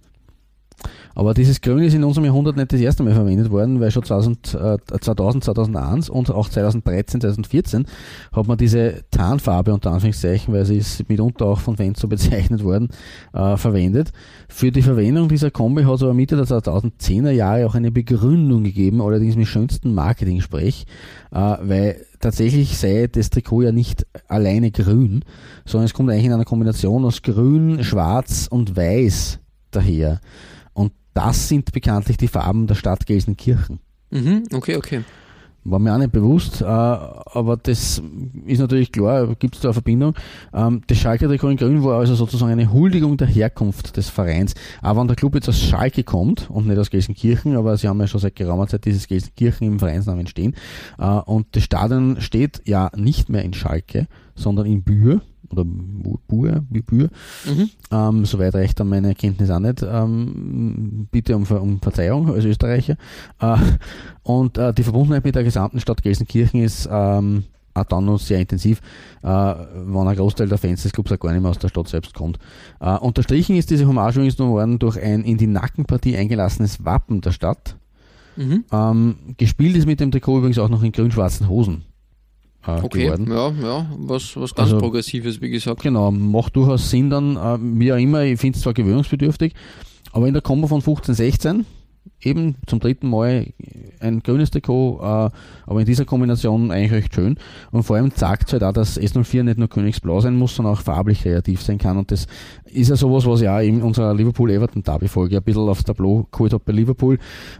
Aber dieses Grün ist in unserem Jahrhundert nicht das erste Mal verwendet worden, weil schon 2000, äh, 2000 2001 und auch 2013, 2014 hat man diese Tarnfarbe unter Anführungszeichen, weil sie ist mitunter auch von Fans so bezeichnet worden, äh, verwendet. Für die Verwendung dieser Kombi hat es aber Mitte der 2010er Jahre auch eine Begründung gegeben, allerdings mit schönsten Marketing-Sprech, äh, weil tatsächlich sei das Trikot ja nicht alleine grün, sondern es kommt eigentlich in einer Kombination aus grün, schwarz und weiß daher. Das sind bekanntlich die Farben der Stadt Gelsenkirchen.
Mhm, okay, okay.
War mir auch nicht bewusst, äh, aber das ist natürlich klar, gibt es da eine Verbindung. Ähm, das Schalke Trikot in Grün war also sozusagen eine Huldigung der Herkunft des Vereins. Aber wenn der Club jetzt aus Schalke kommt und nicht aus Gelsenkirchen, aber sie haben ja schon seit geraumer Zeit dieses Gelsenkirchen im Vereinsnamen stehen. Äh, und das Stadion steht ja nicht mehr in Schalke, sondern in Bühr oder Buhr, Bühr. Mhm. Ähm, soweit reicht dann meine Kenntnis auch nicht. Ähm, bitte um, um, Verzeihung als Österreicher. Äh, und äh, die Verbundenheit mit der gesamten Stadt Gelsenkirchen ist ähm, auch dann noch sehr intensiv, äh, wenn ein Großteil der Fans des Clubs auch gar nicht mehr aus der Stadt selbst kommt. Äh, unterstrichen ist diese Hommage übrigens nur worden durch ein in die Nackenpartie eingelassenes Wappen der Stadt. Mhm. Ähm, gespielt ist mit dem Trikot übrigens auch noch in grün-schwarzen Hosen
äh, okay, geworden. Ja, ja, was, was ganz also, Progressives, wie gesagt.
Genau, macht durchaus Sinn dann, äh, wie auch immer, ich finde es zwar gewöhnungsbedürftig, aber in der Kombo von 15, 16 eben zum dritten Mal ein grünes Trikot, äh, aber in dieser Kombination eigentlich recht schön. Und vor allem zeigt es halt auch, dass S04 nicht nur Königsblau sein muss, sondern auch farblich kreativ sein kann. Und das ist ja sowas, was ich auch in unserer Liverpool-Everton-Derby-Folge ein bisschen aufs Tableau geholt habe bei Liverpool.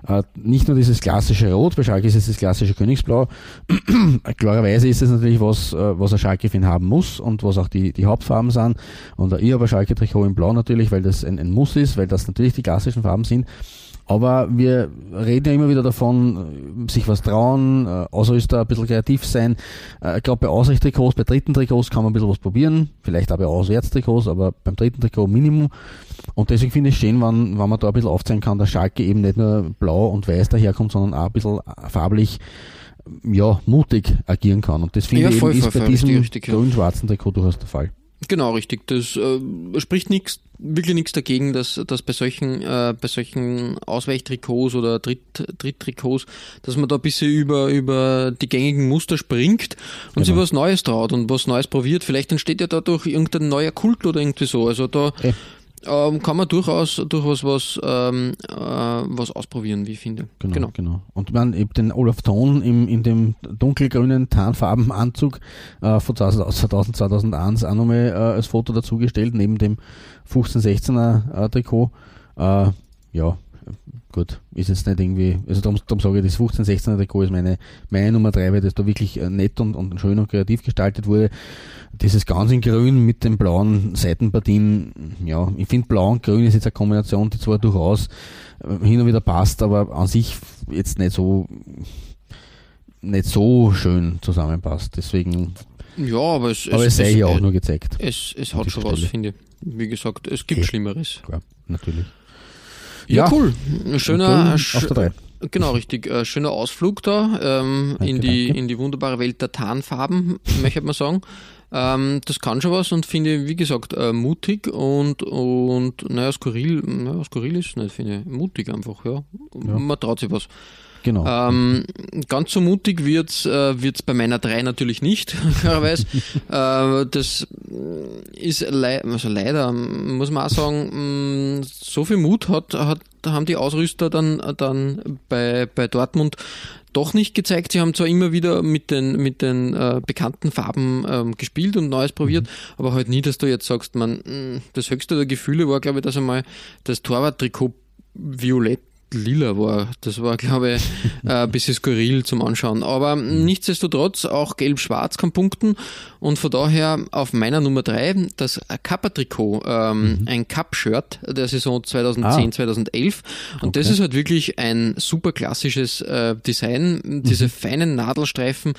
Äh, nicht nur dieses klassische Rot, bei Schalke ist es das klassische Königsblau. Klarerweise ist es natürlich was, äh, was ein Schalke-Fan haben muss und was auch die, die Hauptfarben sind. Und ich habe ein Schalke-Trikot in Blau natürlich, weil das ein, ein Muss ist, weil das natürlich die klassischen Farben sind. Aber wir reden ja immer wieder davon, sich was trauen, äh, Ausrüster ein bisschen kreativ sein. Äh, ich glaube, bei Ausrichttrikots, bei dritten Trikots kann man ein bisschen was probieren, vielleicht auch bei Auswärtstrikots, aber beim dritten Trikot Minimum. Und deswegen finde ich es schön, wenn, wenn man da ein bisschen aufzeigen kann, dass Schalke eben nicht nur blau und weiß daherkommt, sondern auch ein bisschen farblich ja, mutig agieren kann. Und das finde
Ja,
ich
voll,
eben ist
voll,
bei
voll,
diesem grün-schwarzen Trikot durchaus der Fall.
Genau, richtig. Das äh, spricht nichts, wirklich nichts dagegen, dass, dass bei solchen, äh, bei solchen Ausweichtrikots oder Dritt, Dritttrikots, dass man da ein bisschen über, über die gängigen Muster springt und sich
Genau.
was Neues traut und was Neues probiert. Vielleicht entsteht ja dadurch irgendein neuer Kult oder irgendwie so. Also da
Eh.
Ähm, kann man durchaus, durchaus was, ähm, äh, was ausprobieren, wie ich finde.
Genau, genau. Und man eben den Olaf Thon im, in dem dunkelgrünen Tarnfarbenanzug äh, von 2000, 2000, 2001 auch nochmal äh, als Foto dazugestellt, neben dem 15-16er äh, Trikot. Äh, ja, gut, ist jetzt nicht irgendwie, also darum, darum sage ich, das 15-16er Trikot ist meine, meine Nummer 3, weil das da wirklich äh, nett und, und schön und kreativ gestaltet wurde. Dieses ganz in grün mit den blauen Seitenpartien, ja, ich finde blau und grün ist jetzt eine Kombination, die zwar durchaus äh, hin und wieder passt, aber an sich jetzt nicht so nicht so schön zusammenpasst. Deswegen,
Ja, aber es,
aber es sei
es,
hier auch nur gezeigt.
es, es hat schon was,
Stelle.
finde ich. Wie gesagt, es gibt
Eh.
Schlimmeres.
Klar, natürlich.
Ja,
Ja.
cool. Schöner,
auf der 3.
Genau, richtig. Äh, schöner Ausflug da ähm,
Danke,
in, die,
danke.
in die wunderbare Welt der Tarnfarben, möchte man sagen. Ähm, das kann schon was und finde, wie gesagt, äh, mutig und, und naja, skurril, naja, skurril ist es nicht, finde ich. Mutig einfach, ja.
Ja.
Man traut sich was.
Genau.
Ähm, ganz so mutig wird's äh, wird's bei meiner 3 natürlich nicht, klarerweise. äh, das ist lei also leider, muss man auch sagen, mh, so viel Mut hat, hat, haben die Ausrüster dann, dann bei, bei Dortmund doch nicht gezeigt. Sie haben zwar immer wieder mit den, mit den äh, bekannten Farben ähm, gespielt und Neues probiert, aber halt nie, dass du jetzt sagst, man, mh, das höchste der Gefühle war, glaube ich, dass einmal das Torwarttrikot violett lila war. Das war, glaube ich, äh, ein bisschen skurril zum Anschauen. Aber nichtsdestotrotz, auch gelb-schwarz kann punkten. Und von daher auf meiner Nummer drei das Kappa-Trikot, ähm, ein Cup-Shirt der Saison 2010,
Ah.
2011. Und das
Okay.
ist halt wirklich ein super klassisches äh, Design. Diese feinen Nadelstreifen,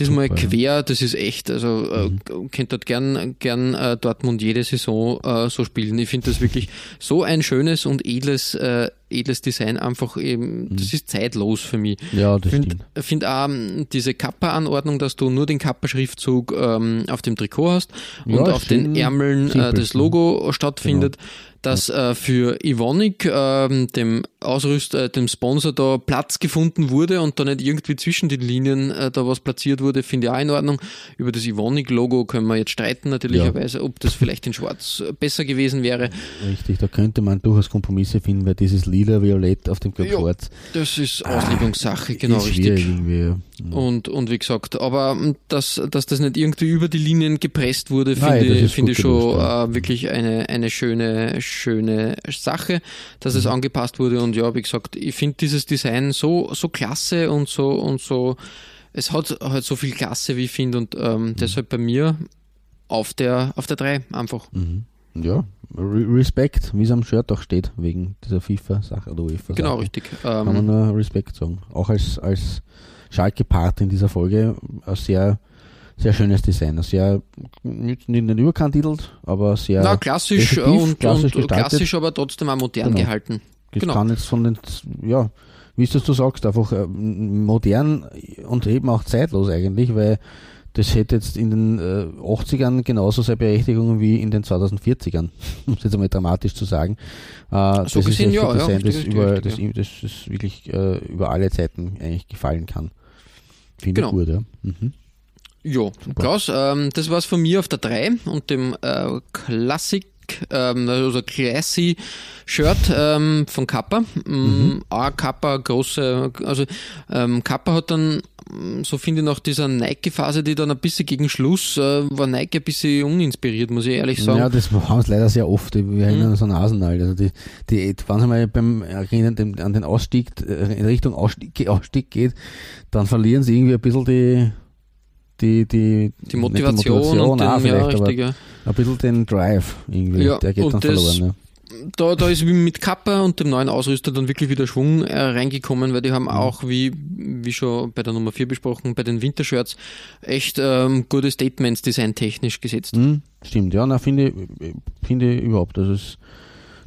diesmal
Super, ja.
quer, das ist echt, also äh, könnt dort gern, gern äh, Dortmund jede Saison äh, so spielen. Ich finde das wirklich so ein schönes und edles, äh, edles Design, einfach eben, das ist zeitlos für mich.
ja, das
Ich finde
stimmt.
find auch ähm, diese Kappa-Anordnung, dass du nur den Kappa-Schriftzug ähm, auf dem Trikot hast und
Ja,
auf den Ärmeln äh,
simpel.
das Logo stattfindet, dass äh, für Ivonic, ähm, dem Ausrüster, äh, dem Sponsor, da Platz gefunden wurde und da nicht irgendwie zwischen den Linien äh, da was platziert wurde, finde ich auch in Ordnung. Über das Ivonic-Logo können wir jetzt streiten, natürlicherweise, ob das vielleicht in Schwarz äh, besser gewesen wäre.
Richtig, da könnte man durchaus Kompromisse finden, weil dieses lila-violett auf dem
Ja,
Gelb-Schwarz
Das ist Auslegungssache, genau
ist
richtig.
irgendwie.
Und, und wie gesagt, aber ähm, dass, dass das nicht irgendwie über die Linien gepresst wurde, finde ich,
gut
ich schon äh, wirklich eine, eine schöne, schöne Sache, dass es angepasst wurde. Und ja, wie gesagt, ich finde dieses Design so, so klasse und so und so, es hat halt so viel Klasse, wie ich finde, und ähm, deshalb bei mir auf der, auf der 3 einfach.
Mhm. Ja, Re Respekt, wie es am Shirt auch steht, wegen dieser FIFA-Sache oder UEFA-Sache.
Genau, richtig.
Kann man
Ähm,
nur Respekt sagen. Auch als, als Schalke-Part in dieser Folge ein sehr, sehr schönes Design. Ein sehr, nicht, nicht nicht überkandidelt, aber sehr.
na, klassisch und,
klassisch
und klassisch, aber trotzdem auch modern
Genau.
gehalten.
Das
genau.
kann jetzt von den, ja, wie es das du sagst, einfach äh, modern und eben auch zeitlos eigentlich, weil das hätte jetzt in den äh, 80ern genauso seine Berechtigung wie in den 2040ern, um es jetzt einmal dramatisch zu sagen. Äh,
So
das
gesehen,
ist
ja, ja,
Design,
richtig,
das,
richtig,
über,
richtig,
das,
ja.
das ist wirklich äh, über alle Zeiten eigentlich gefallen kann. Finde
Genau.
ich gut, ja. Mhm.
Jo, Klaus, ähm, das war's von mir auf der 3 und dem äh, Classic, ähm, also Classy Shirt ähm, von Kappa. Mhm. Auch Kappa, große, also ähm, Kappa hat dann, mm, so finde ich, nach dieser Nike-Phase, die dann ein bisschen gegen Schluss, äh, war Nike ein bisschen uninspiriert, muss ich ehrlich sagen.
Ja, das haben sie leider sehr oft. Wir erinnern uns an Arsenal. Also die, die, wenn es mal beim Erinnern an den Ausstieg, äh, in Richtung Ausstieg, Ausstieg geht, dann verlieren sie irgendwie ein bisschen die, die, die,
die Motivation,
Motivation
und den,
auch
ja, richtig, ja.
ein bisschen den Drive irgendwie.
Ja,
der geht dann
das-
verloren.
da, da ist mit Kappa und dem neuen Ausrüster dann wirklich wieder Schwung äh, reingekommen, weil die haben mhm. auch, wie, wie schon bei der Nummer 4 besprochen, bei den Wintershirts echt ähm, gute Statements designtechnisch gesetzt.
Mhm, stimmt, ja, finde finde ich überhaupt, dass es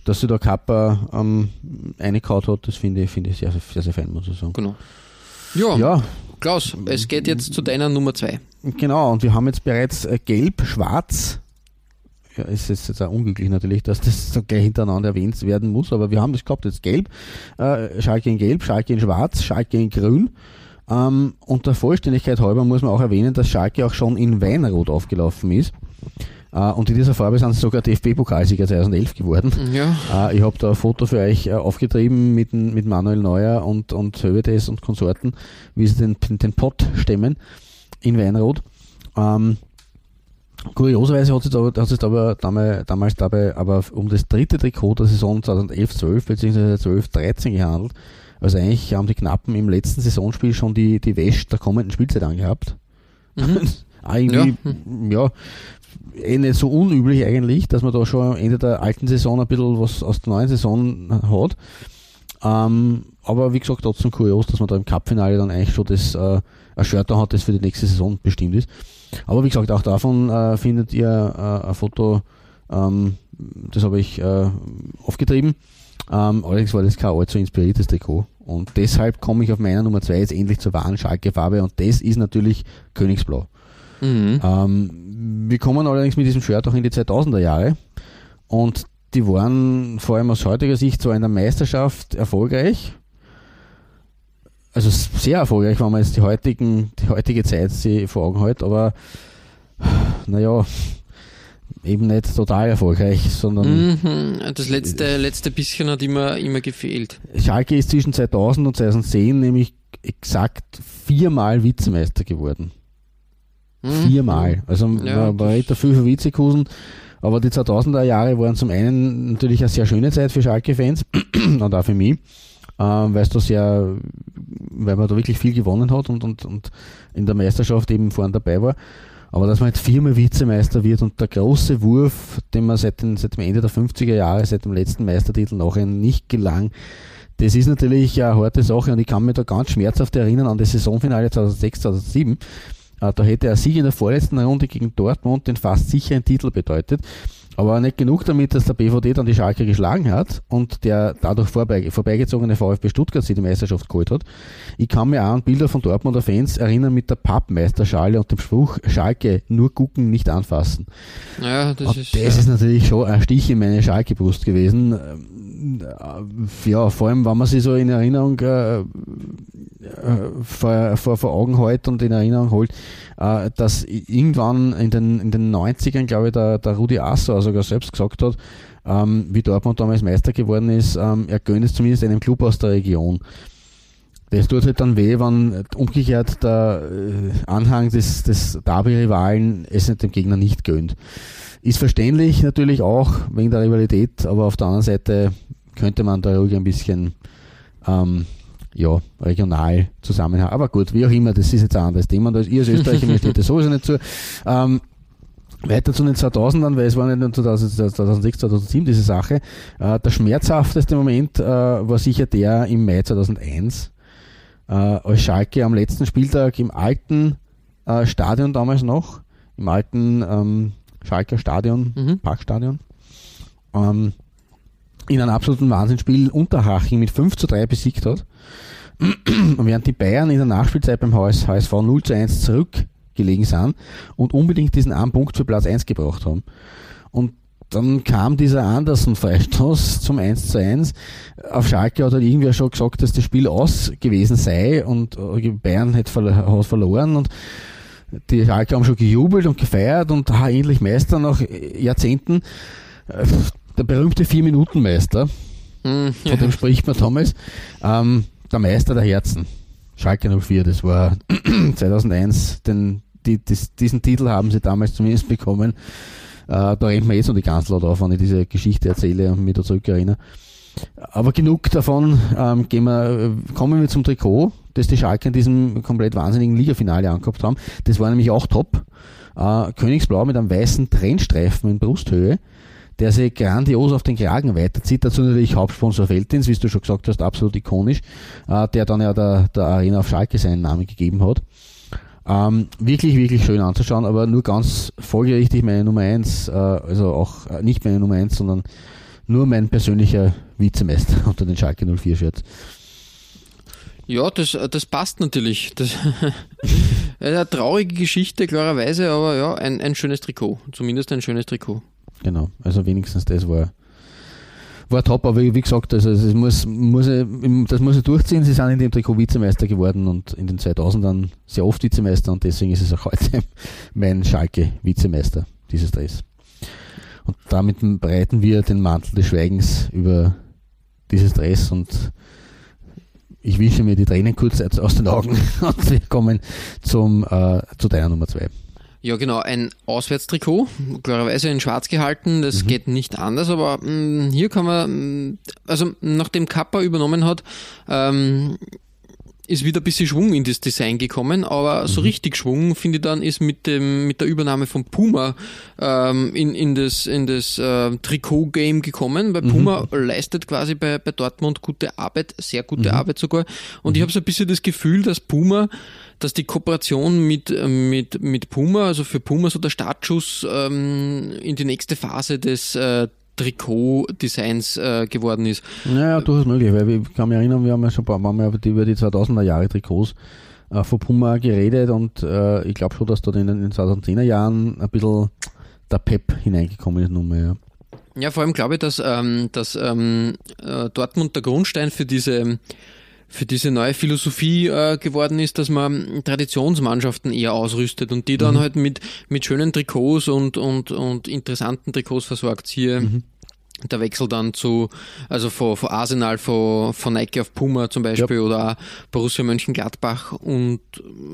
dass sie da Kappa ähm, eingekaut hat, das finde ich, finde ich sehr, sehr, sehr fein, muss ich sagen.
Genau. Ja, ja, Klaus, es geht jetzt zu deiner Nummer 2.
Genau, und wir haben jetzt bereits äh, gelb, schwarz, ja, es ist jetzt auch unglücklich natürlich, dass das so gleich hintereinander erwähnt werden muss, aber wir haben das gehabt, jetzt gelb, äh, Schalke in gelb, Schalke in schwarz, Schalke in grün. Ähm, und der Vollständigkeit halber muss man auch erwähnen, dass Schalke auch schon in Weinrot aufgelaufen ist. Uh, und in dieser Farbe sind sie sogar DFB-Pokalsieger 2011 geworden.
Ja.
Uh, ich habe da ein Foto für euch uh, aufgetrieben mit, mit Manuel Neuer und, und Hövedes und Konsorten, wie sie den, den Pott stemmen in Weinrot. Ähm, Kurioserweise hat es aber, hat es aber damals, damals dabei aber um das dritte Trikot der Saison 2011-12 bzw. 12-13 gehandelt. Also eigentlich haben die Knappen im letzten Saisonspiel schon die, die Wäsche der kommenden Spielzeit angehabt. Mhm. irgendwie, ja. ja, eh nicht so unüblich eigentlich, dass man da schon am Ende der alten Saison ein bisschen was aus der neuen Saison hat. Ähm, aber wie gesagt, trotzdem kurios, dass man da im Cup-Finale dann eigentlich schon das äh, ein Shirt da hat, das für die nächste Saison bestimmt ist. Aber wie gesagt, auch davon äh, findet ihr äh, ein Foto, ähm, das habe ich äh, aufgetrieben. Ähm, allerdings war das kein allzu inspiriertes Trikot. Und deshalb komme ich auf meiner Nummer 2 jetzt endlich zur wahren Schalke-Farbe und das ist natürlich Königsblau. Mhm. Ähm, wir kommen allerdings mit diesem Shirt auch in die 2000er Jahre und die waren vor allem aus heutiger Sicht zwar in der Meisterschaft erfolgreich, also sehr erfolgreich, wenn man jetzt die, heutigen, die heutige Zeit sie vor Augen hält, aber naja, eben nicht total erfolgreich, sondern.
Mhm, das letzte, letzte bisschen hat immer, immer gefehlt.
Schalke ist zwischen 2000 und 2010 nämlich exakt viermal Vizemeister geworden. Mhm. Viermal. Also ja, man redet dafür für Vizekusen, aber die 2000er Jahre waren zum einen natürlich eine sehr schöne Zeit für Schalke-Fans und auch für mich ähm, weil da sehr, weil man da wirklich viel gewonnen hat und, und, und in der Meisterschaft eben vorne dabei war. Aber dass man jetzt viermal Vizemeister wird und der große Wurf, den man seit, den, seit dem Ende der 50er Jahre, seit dem letzten Meistertitel nachher nicht gelang, das ist natürlich eine harte Sache und ich kann mich da ganz schmerzhaft erinnern an das Saisonfinale 2006, 2007. Äh, da hätte er Sieg in der vorletzten Runde gegen Dortmund den fast sicheren Titel bedeutet. Aber nicht genug damit, dass der BVD dann die Schalke geschlagen hat und der dadurch vorbei, vorbeigezogene VfB Stuttgart sich die Meisterschaft geholt hat. Ich kann mir auch an Bilder von Dortmunder Fans erinnern mit der Pappmeisterschale und dem Spruch Schalke nur gucken, nicht anfassen.
Ja, das, ist,
das ja. ist natürlich schon ein Stich in meine Schalke-Brust gewesen. Ja, vor allem, wenn man sich so in Erinnerung äh, äh vor, vor, vor Augen hält und in Erinnerung holt, äh, dass irgendwann in den, in den 90ern, glaube ich, der, der Rudi Sogar selbst gesagt hat, ähm, wie Dortmund damals Meister geworden ist, ähm, er gönnt es zumindest einem Club aus der Region. Das tut halt dann weh, wenn umgekehrt der äh, Anhang des, des Derby-Rivalen es dem Gegner nicht gönnt. Ist verständlich natürlich auch wegen der Rivalität, aber auf der anderen Seite könnte man da ruhig ein bisschen ähm, ja, regional Zusammenhang. Aber gut, wie auch immer, das ist jetzt ein anderes Thema. Da ihr als Österreicher, mir steht das sowieso nicht zu. Ähm, weiter zu den 2000ern, weil es war nicht nur 2006, 2007 diese Sache. Äh, der schmerzhafteste Moment äh, war sicher der im Mai 2001, äh, als Schalke am letzten Spieltag im alten Stadion damals noch, im alten ähm, Schalker Stadion, mhm. Parkstadion, ähm, in einem absoluten Wahnsinnsspiel Unterhaching mit 5 zu 3 besiegt hat. Und während die Bayern in der Nachspielzeit beim HSV 0 zu 1 zurückgelegen sind und unbedingt diesen einen Punkt für Platz 1 gebraucht haben. Und dann kam dieser Andersen-Freistoß zum 1 zu 1. Auf Schalke hat halt irgendwer schon gesagt, dass das Spiel aus gewesen sei und Bayern hat verloren und die Schalke haben schon gejubelt und gefeiert und ha, endlich Meister nach Jahrzehnten. Äh, der berühmte Vier-Minuten-Meister, mhm, von dem spricht man damals, ähm, der Meister der Herzen. Schalke 04, das war 2001, denn die, das, diesen Titel haben sie damals zumindest bekommen. Äh, da rennt man jetzt noch die ganz laut auf, wenn ich diese Geschichte erzähle und mich da zurückerinnere. Aber genug davon, ähm, gehen wir, kommen wir zum Trikot, das die Schalke in diesem komplett wahnsinnigen Ligafinale angehabt haben. Das war nämlich auch top. Äh, Königsblau mit einem weißen Trennstreifen in Brusthöhe der sich grandios auf den Kragen weiterzieht. Dazu natürlich Hauptsponsor Feldins, wie du schon gesagt hast, absolut ikonisch, äh, der dann ja der, der Arena auf Schalke seinen Namen gegeben hat. Ähm, wirklich, wirklich schön anzuschauen, aber nur ganz folgerichtig meine Nummer eins, äh, also auch äh, nicht meine Nummer eins, sondern nur mein persönlicher Vizemeister unter den Schalke 04 Shirts.
Ja, das, das passt natürlich. Das eine traurige Geschichte, klarerweise, aber ja, ein, ein schönes Trikot. Zumindest ein schönes Trikot.
Genau, also wenigstens das war, war top, aber wie gesagt, also es muss, muss, das muss ich durchziehen. Sie sind in dem Trikot Vizemeister geworden und in den 2000ern sehr oft Vizemeister und deswegen ist es auch heute mein Schalke Vizemeister, dieses Dress. Und damit breiten wir den Mantel des Schweigens über dieses Dress und ich wische mir die Tränen kurz aus den Augen und wir kommen zum, äh, zu deiner Nummer zwei.
Ja, genau, ein Auswärtstrikot, klarerweise in schwarz gehalten, das mhm. geht nicht anders, aber mh, mm, hier kann man, mm, also nachdem Kappa übernommen hat, ähm, ist wieder ein bisschen Schwung in das Design gekommen, aber so mhm. richtig Schwung, finde ich dann, ist mit dem, mit der Übernahme von Puma ähm, in, in das, in das äh, Trikot-Game gekommen, weil mhm. Puma leistet quasi bei, bei Dortmund gute Arbeit, sehr gute mhm. Arbeit sogar. Und ich mhm. habe so ein bisschen das Gefühl, dass Puma dass die Kooperation mit, mit, mit Puma, also für Puma so der Startschuss ähm, in die nächste Phase des äh, Trikot-Designs äh, geworden ist.
Naja, durchaus möglich, weil ich kann mich erinnern, wir haben ja schon ein paar Mal über die, über die 2000er Jahre Trikots äh, von Puma geredet und äh, ich glaube schon, dass dort in den 2010er Jahren ein bisschen der Pep hineingekommen ist. Nummer, ja.
ja, vor allem glaube ich, dass, ähm, dass ähm, äh, Dortmund der Grundstein für diese für diese neue Philosophie äh, geworden ist, dass man Traditionsmannschaften eher ausrüstet und die dann mhm. halt mit, mit schönen Trikots und, und, und interessanten Trikots versorgt. Hier mhm der Wechsel dann zu, also von, von Arsenal, von, von Nike auf Puma zum Beispiel ja. oder Borussia Mönchengladbach und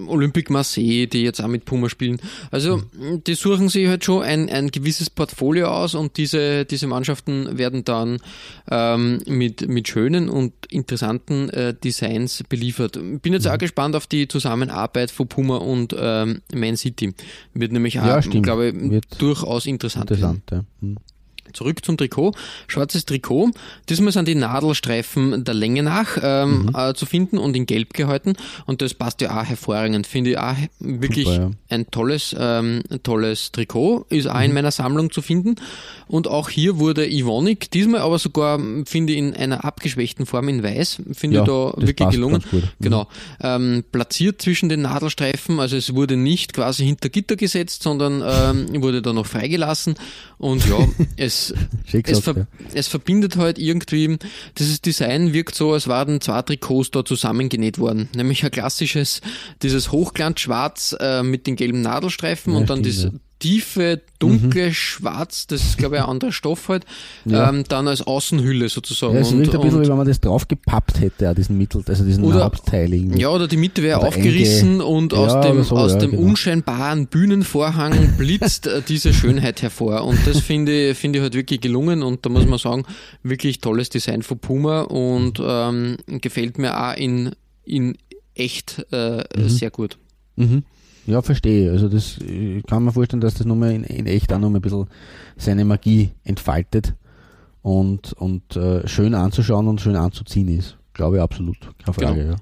Olympique Marseille, die jetzt auch mit Puma spielen. Also mhm. die suchen sich halt schon ein, ein gewisses Portfolio aus und diese, diese Mannschaften werden dann ähm, mit, mit schönen und interessanten äh, Designs beliefert. Bin jetzt mhm. auch gespannt auf die Zusammenarbeit von Puma und ähm, Man City. Wird nämlich auch, ja, glaube ich, durchaus interessant.
Interessant, ja. Mhm.
Zurück zum Trikot. Schwarzes Trikot. Diesmal sind die Nadelstreifen der Länge nach ähm, mhm. äh, zu finden und in Gelb gehalten. Und das passt ja auch hervorragend. Finde ich auch wirklich Super, ja. ein tolles, ähm, tolles Trikot. Ist auch mhm. in meiner Sammlung zu finden. Und auch hier wurde Ivonic, diesmal aber sogar, finde ich, in einer abgeschwächten Form in Weiß. Finde ja, ich da wirklich gelungen. Mhm. Genau. Ähm, platziert zwischen den Nadelstreifen. Also es wurde nicht quasi hinter Gitter gesetzt, sondern ähm, wurde da noch freigelassen. Und ja, es, es, ver, es, verbindet halt irgendwie, dieses Design wirkt so, als waren zwei Trikots da zusammengenäht worden. Nämlich ein klassisches, dieses Hochglanzschwarz äh, mit den gelben Nadelstreifen ja, und dann stimmt, das tiefe, dunkle mhm. Schwarz, das ist glaube ich ein anderer Stoff halt, ja. ähm, dann als Außenhülle sozusagen.
Ja, es wirkt ein bisschen, wie wenn man das draufgepappt hätte, ja, diesen Mittel, also diesen
oder,
Hauptteil irgendwie.
Ja, oder die Mitte wäre aufgerissen und aus ja, dem, so, aus dem genau. unscheinbaren Bühnenvorhang blitzt äh, diese Schönheit hervor. Und das finde ich, finde ich halt wirklich gelungen und da muss man sagen, wirklich tolles Design von Puma und ähm, gefällt mir auch in, in echt äh, mhm. sehr gut.
Mhm. Ja, verstehe. Also das ich kann mir vorstellen, dass das nochmal in, in echt auch nochmal ein bisschen seine Magie entfaltet und, und äh, schön anzuschauen und schön anzuziehen ist. Glaube ich absolut. Keine Frage, genau.
ja.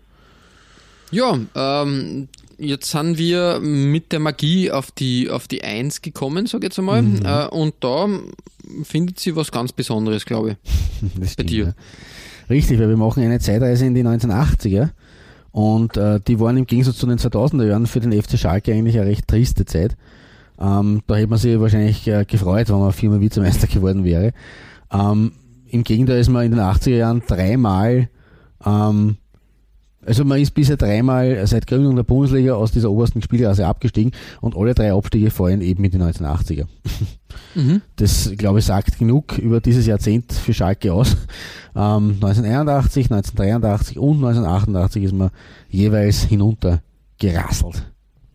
Ja, ähm, jetzt sind wir mit der Magie auf die, auf die Eins gekommen, sag ich jetzt einmal. Mhm. Äh, und da findet sie was ganz Besonderes, glaube ich.
das stimmt, bei dir. Ja. Richtig, weil wir machen eine Zeitreise in die 1980er. Und äh, die waren im Gegensatz zu den 2000er Jahren für den FC Schalke eigentlich eine recht triste Zeit. Ähm, da hätte man sich wahrscheinlich äh, gefreut, wenn man viermal Vizemeister geworden wäre. Ähm, Im Gegenteil ist man in den 80er Jahren dreimal ähm, also man ist bisher dreimal seit Gründung der Bundesliga aus dieser obersten Spielklasse abgestiegen und alle drei Abstiege fallen eben in die 1980er. Mhm. Das, glaube ich, sagt genug über dieses Jahrzehnt für Schalke aus. Ähm, 1981, 1983 und 1988 ist man jeweils hinuntergerasselt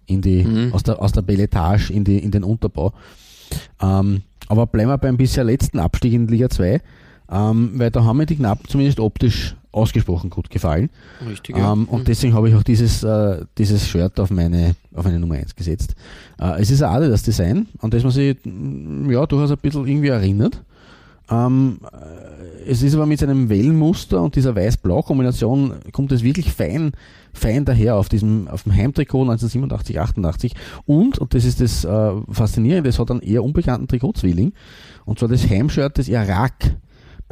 in die, mhm. aus der, aus der Belletage in, die, in den Unterbau. Ähm, aber bleiben wir beim bisher letzten Abstieg in Liga 2, ähm, weil da haben wir die knapp zumindest optisch ausgesprochen gut gefallen.
Richtig, ja.
Ähm, und
Mhm.
deswegen habe ich auch dieses, äh, dieses Shirt auf meine, auf eine Nummer 1 gesetzt. Äh, es ist ein Adidas Design, an das man sich mm, ja, durchaus ein bisschen irgendwie erinnert. Ähm, äh, es ist aber mit seinem Wellenmuster und dieser Weiß-Blau-Kombination kommt es wirklich fein, fein daher auf diesem, auf dem Heimtrikot 1987, 88 und, und das ist das äh, Faszinierende, es hat einen eher unbekannten Trikotzwilling und zwar das Heimshirt des Irak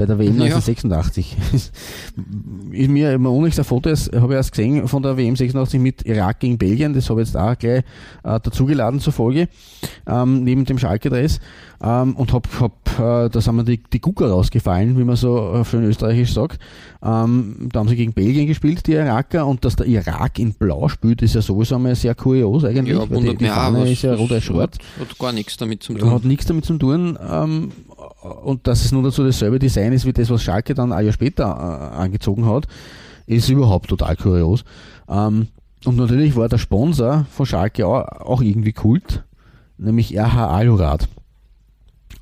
bei der WM
Ja.
1986. ist mir immer ohne ein Foto, das habe ich erst gesehen von der WM 86 mit Irak gegen Belgien, das habe ich jetzt auch gleich äh, dazugeladen zur Folge, ähm, neben dem Schalke-Dress ähm, und hab, hab äh, da sind mir die, die Gucker rausgefallen, wie man so äh, schön österreichisch sagt. Ähm, da haben sie gegen Belgien gespielt, die Iraker, und dass der Irak in Blau spielt, ist ja sowieso einmal sehr kurios eigentlich,
ja,
die,
wundert
die
mich auch,
ist ja rot-weiß-schwarz.
Hat, hat gar nichts damit zu
Hat
tun.
nichts damit zu tun. Ähm, und dass es nur dazu dasselbe Design ist wie das, was Schalke dann ein Jahr später äh, angezogen hat, ist überhaupt total kurios. Ähm, und natürlich war der Sponsor von Schalke auch, auch irgendwie Kult, nämlich RH Alurad.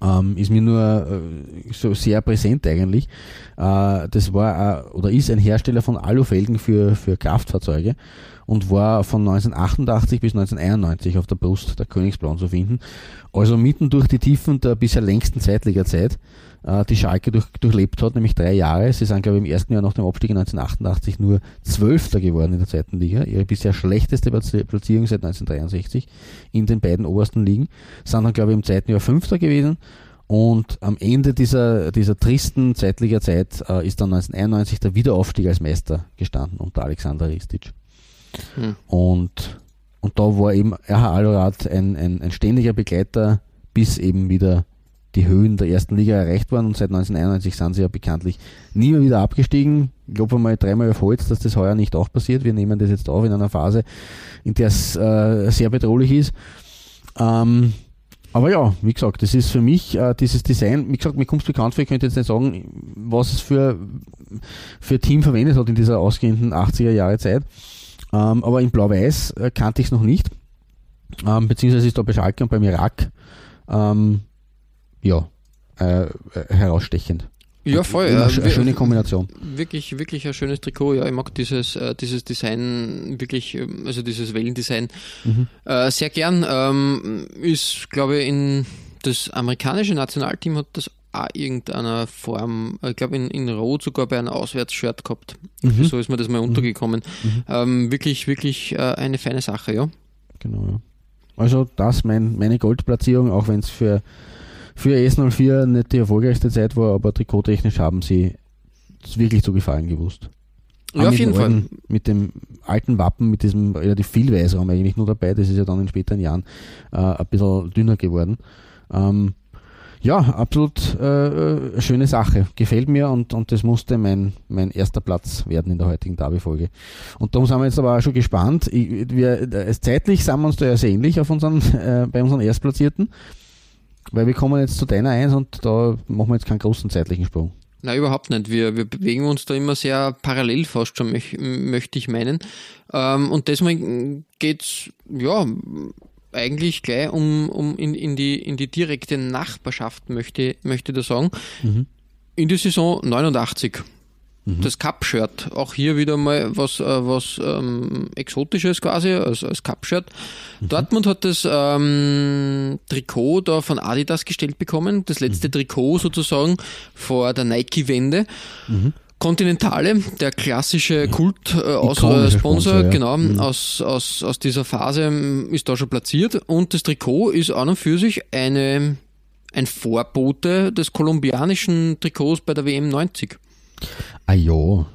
Ähm, ist mir nur äh, so sehr präsent eigentlich. Äh, das war äh, oder ist ein Hersteller von Alufelgen für, für Kraftfahrzeuge und war von 1988 bis 1991 auf der Brust der Königsblauen zu finden. Also mitten durch die Tiefen der bisher längsten Zweitliga-Zeit, äh, die Schalke durch, durchlebt hat, nämlich drei Jahre. Sie sind, glaube ich, im ersten Jahr nach dem Abstieg in 1988 nur Zwölfter geworden in der zweiten Liga. Ihre bisher schlechteste Platzi- Platzierung seit 1963 in den beiden obersten Ligen. Sind dann, glaube ich, im zweiten Jahr Fünfter gewesen. Und am Ende dieser, dieser tristen Zweitliga-Zeit äh, ist dann 1991 der Wiederaufstieg als Meister gestanden unter Alexander Ristic.
Hm.
Und, und da war eben RH Alorad ein, ein, ein ständiger Begleiter, bis eben wieder die Höhen der ersten Liga erreicht waren. Und seit 1991 sind sie ja bekanntlich nie mehr wieder abgestiegen. Ich glaube einmal dreimal auf Holz, dass das heuer nicht auch passiert. Wir nehmen das jetzt auf in einer Phase, in der es äh, sehr bedrohlich ist. Ähm, aber ja, wie gesagt, das ist für mich äh, dieses Design, wie gesagt, mir kommt es bekannt vor, ich könnte jetzt nicht sagen, was es für, für Team verwendet hat in dieser ausgehenden 80er Jahre Zeit. Ähm, aber in Blau-Weiß äh, kannte ich es noch nicht. Ähm, beziehungsweise ist da bei Schalke und beim Irak ähm, ja, äh, äh, herausstechend.
Ja, voll.
Immer
äh,
eine
wir-
schöne Kombination.
Wirklich, wirklich ein schönes Trikot. Ja, ich mag dieses, äh, dieses Design wirklich, ähm, also dieses Wellendesign
Mhm.
äh, sehr gern. Ähm, ist, glaube ich, in das amerikanische Nationalteam hat das auch irgendeiner Form, äh, ich glaube in, in Rot sogar bei einem Auswärtsshirt gehabt.
Mhm.
So ist mir das mal untergekommen. Ähm, wirklich, wirklich äh, eine feine Sache, ja.
Genau, ja. Also das mein, meine Goldplatzierung, auch wenn es für, für S04 nicht die erfolgreichste Zeit war, aber trikottechnisch haben sie es wirklich zu gefallen gewusst.
Ja, auf jeden Fall.
Mit dem alten Wappen, mit diesem relativ viel Weißraum eigentlich nur dabei, das ist ja dann in späteren Jahren äh, ein bisschen dünner geworden. Ähm, ja, absolut äh, äh, schöne Sache. Gefällt mir und, und das musste mein, mein erster Platz werden in der heutigen Derby-Folge. Und darum sind wir jetzt aber auch schon gespannt. Ich, wir, äh, zeitlich sind wir uns da ja sehr ähnlich auf unseren, äh, bei unseren Erstplatzierten, weil wir kommen jetzt zu deiner Eins und da machen wir jetzt keinen großen zeitlichen Sprung.
Nein, überhaupt nicht. Wir, wir bewegen uns da immer sehr parallel fast schon, möch, möchte ich meinen. Ähm, und deswegen geht's ja, eigentlich gleich um, um in, in, die, in die direkte Nachbarschaft, möchte, möchte ich da sagen. In die Saison 89. Das Cup-Shirt, auch hier wieder mal was, äh, was ähm, Exotisches quasi, als, als Cup-Shirt. Dortmund hat das ähm, Trikot da von Adidas gestellt bekommen, das letzte Trikot sozusagen vor der Nike-Wende. Continentale, der klassische Kult äh, aus, äh,
Ikonischer
Sponsor,
Sponsor, ja.
genau,
Mhm.
aus, aus, aus dieser Phase ähm, ist da schon platziert und das Trikot ist an und für sich eine, ein Vorbote des kolumbianischen Trikots bei der WM 90.
Ah ja.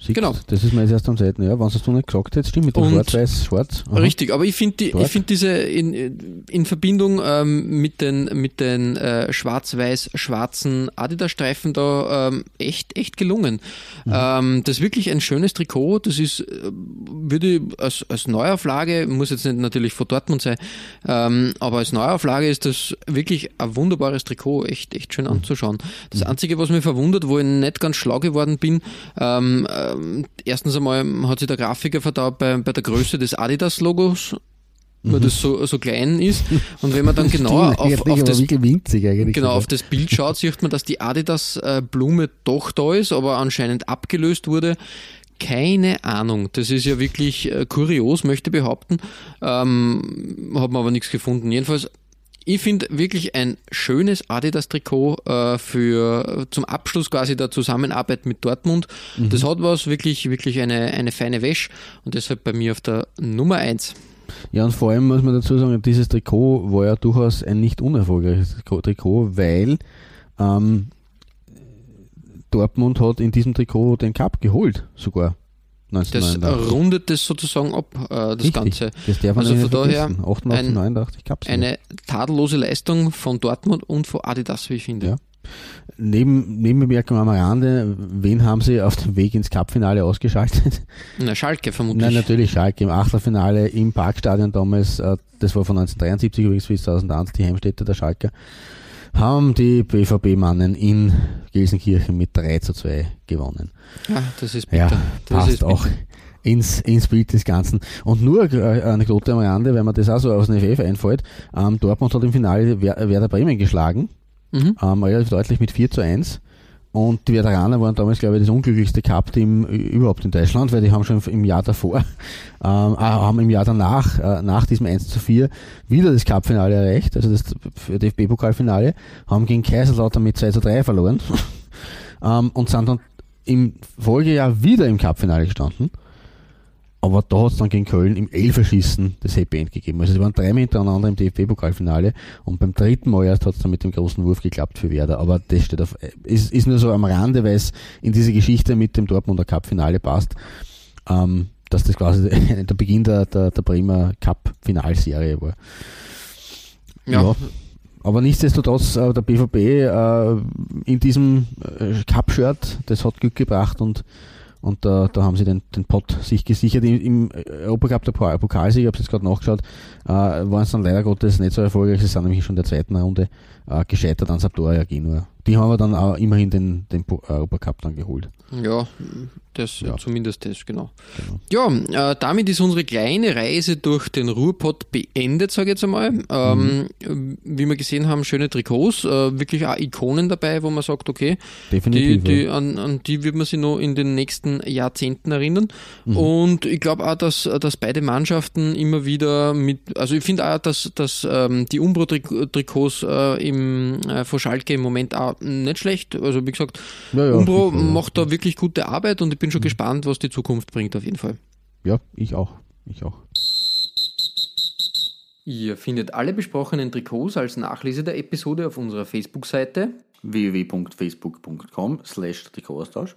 Siehst,
Genau.
Das ist mir jetzt erst am Seiten, ja. Wenn es du nicht gesagt hättest, stimmt, mit dem Schwarz-Weiß, Schwarz. Aha.
Richtig, aber ich finde die, ich finde diese in, in Verbindung ähm, mit den mit den äh, schwarz-weiß-schwarzen Adidas-Streifen da ähm, echt echt gelungen. Ähm, das ist wirklich ein schönes Trikot. Das ist äh, würde ich als als Neuauflage muss jetzt nicht natürlich von Dortmund sein, ähm, aber als Neuauflage ist das wirklich ein wunderbares Trikot, echt echt schön anzuschauen. Das einzige, was mich verwundert, wo ich nicht ganz schlau geworden bin, ähm, ähm, erstens einmal hat sich der Grafiker verdaut bei, bei der Größe des Adidas-Logos weil das so, so klein ist. Und wenn man dann genauer
Stimmt,
auf, auf das
eigentlich.
Genau, auf das Bild schaut, sieht man, dass die Adidas-Blume doch da ist, aber anscheinend abgelöst wurde. Keine Ahnung. Das ist ja wirklich äh, kurios, möchte behaupten. Ähm, hat man aber nichts gefunden. Jedenfalls, ich finde wirklich ein schönes Adidas-Trikot äh, für zum Abschluss quasi der Zusammenarbeit mit Dortmund. Das hat was, wirklich, wirklich eine, eine feine Wäsche und deshalb bei mir auf der Nummer eins.
Ja, und vor allem muss man dazu sagen, dieses Trikot war ja durchaus ein nicht unerfolgreiches Trikot- Trikot, weil ähm, Dortmund hat in diesem Trikot den Cup geholt, sogar.
Das
1989.
rundet das sozusagen ab, äh, das
Richtig.
Ganze.
Das darf man
Also von daher
vergessen. 88,
ein-
89 Cups.
Eine tadellose Leistung von Dortmund und von Adidas, wie ich finde.
Ja. Neben, Nebenbemerkung am Rande, wen haben sie auf dem Weg ins Cup-Finale ausgeschaltet?
Na, Schalke vermutlich.
Nein, natürlich Schalke im Achtelfinale im Parkstadion damals, äh, das war von 1973 übrigens bis 2001 die Heimstätte der Schalker, haben die BVB-Mannen in Gelsenkirchen mit 3 zu 2 gewonnen.
Ja, das ist bitter.
Ja,
das
passt
ist
auch ins, ins Bild des Ganzen. Und nur eine Anekdote am Rande, weil mir das auch so aus dem FF einfällt. Ähm, Dortmund hat im Finale Wer- Werder Bremen geschlagen,
Mhm.
ähm, relativ deutlich mit 4 zu 1. Und die Veteraner waren damals, glaube ich, das unglücklichste Cup-Team überhaupt in Deutschland, weil die haben schon im Jahr davor, ähm, ah, haben im Jahr danach, äh, nach diesem 1 zu 4, wieder das Cup-Finale erreicht, also das DFB-Pokalfinale, haben gegen Kaiserslautern mit 2 zu 3 verloren ähm, und sind dann im Folgejahr wieder im Cup-Finale gestanden. Aber da hat es dann gegen Köln im Elferschießen das Happy End gegeben. Also sie waren dreimal hintereinander im DFB-Pokalfinale und beim dritten Mal erst hat es dann mit dem großen Wurf geklappt für Werder. Aber das steht auf, ist, ist nur so am Rande, weil es in diese Geschichte mit dem Dortmunder Cup-Finale passt, ähm, dass das quasi der Beginn der, der, der Bremer Cup-Finalserie war.
Ja.
Ja. Aber nichtsdestotrotz, äh, der BVB äh, in diesem äh, Cup-Shirt, das hat Glück gebracht und, und äh, da haben sie den, den Pot sich gesichert. Im, im Europacup der Po- Pokalsieger, ich habe jetzt gerade nachgeschaut, äh, waren es dann leider Gottes nicht so erfolgreich. Sie sind nämlich schon in der zweiten Runde äh, gescheitert an Sampdoria Genua. Die haben aber dann auch immerhin den, den Po- Europacup dann geholt.
Ja, das,
Ja.
zumindest das, genau.
Genau.
Ja, äh, damit ist unsere kleine Reise durch den Ruhrpott beendet, sage ich jetzt einmal. Ähm, Wie wir gesehen haben, schöne Trikots, äh, wirklich auch Ikonen dabei, wo man sagt, okay, die,
Definitiv.
die,
ja.
an, an die wird man sich noch in den nächsten Jahrzehnten erinnern.
Mhm.
Und ich glaube auch, dass, dass beide Mannschaften immer wieder mit, also ich finde auch, dass, dass ähm, die Umbro-Trikots äh, im, äh, von Schalke im Moment auch nicht schlecht. Also wie gesagt,
Ja,
Umbro macht da wirklich gute Arbeit und ich bin schon gespannt, was die Zukunft bringt auf jeden Fall.
ja, ich auch. Ich auch.
Ihr findet alle besprochenen Trikots als Nachlese der Episode auf unserer Facebook-Seite.
www.facebook.com slash Trikotaustausch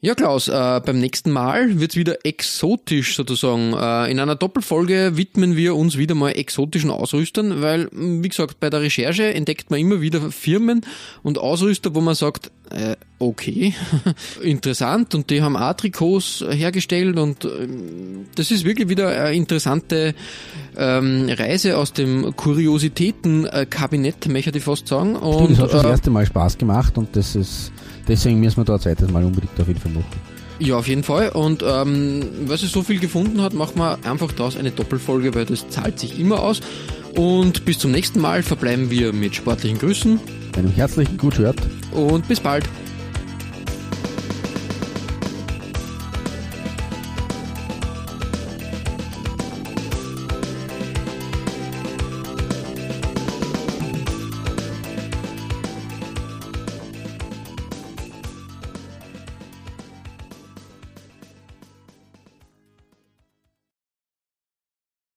Ja, Klaus, äh, beim nächsten Mal wird's wieder exotisch sozusagen. Äh, in einer Doppelfolge widmen wir uns wieder mal exotischen Ausrüstern, weil, mh, wie gesagt, bei der Recherche entdeckt man immer wieder Firmen und Ausrüster, wo man sagt, äh, okay, interessant und die haben auch Trikots hergestellt und ähm, das ist wirklich wieder eine interessante ähm, Reise aus dem Kuriositätenkabinett, möchte ich fast sagen. Und,
das hat schon das
äh,
erste Mal Spaß gemacht und das ist, deswegen müssen wir da ein zweites Mal unbedingt auf jeden Fall machen.
Ja, auf jeden Fall. Und ähm, weil sie so viel gefunden hat, machen wir einfach daraus eine Doppelfolge, weil das zahlt sich immer aus. Und bis zum nächsten Mal verbleiben wir mit sportlichen Grüßen
Einem herzlichen Gut hört.
und bis bald.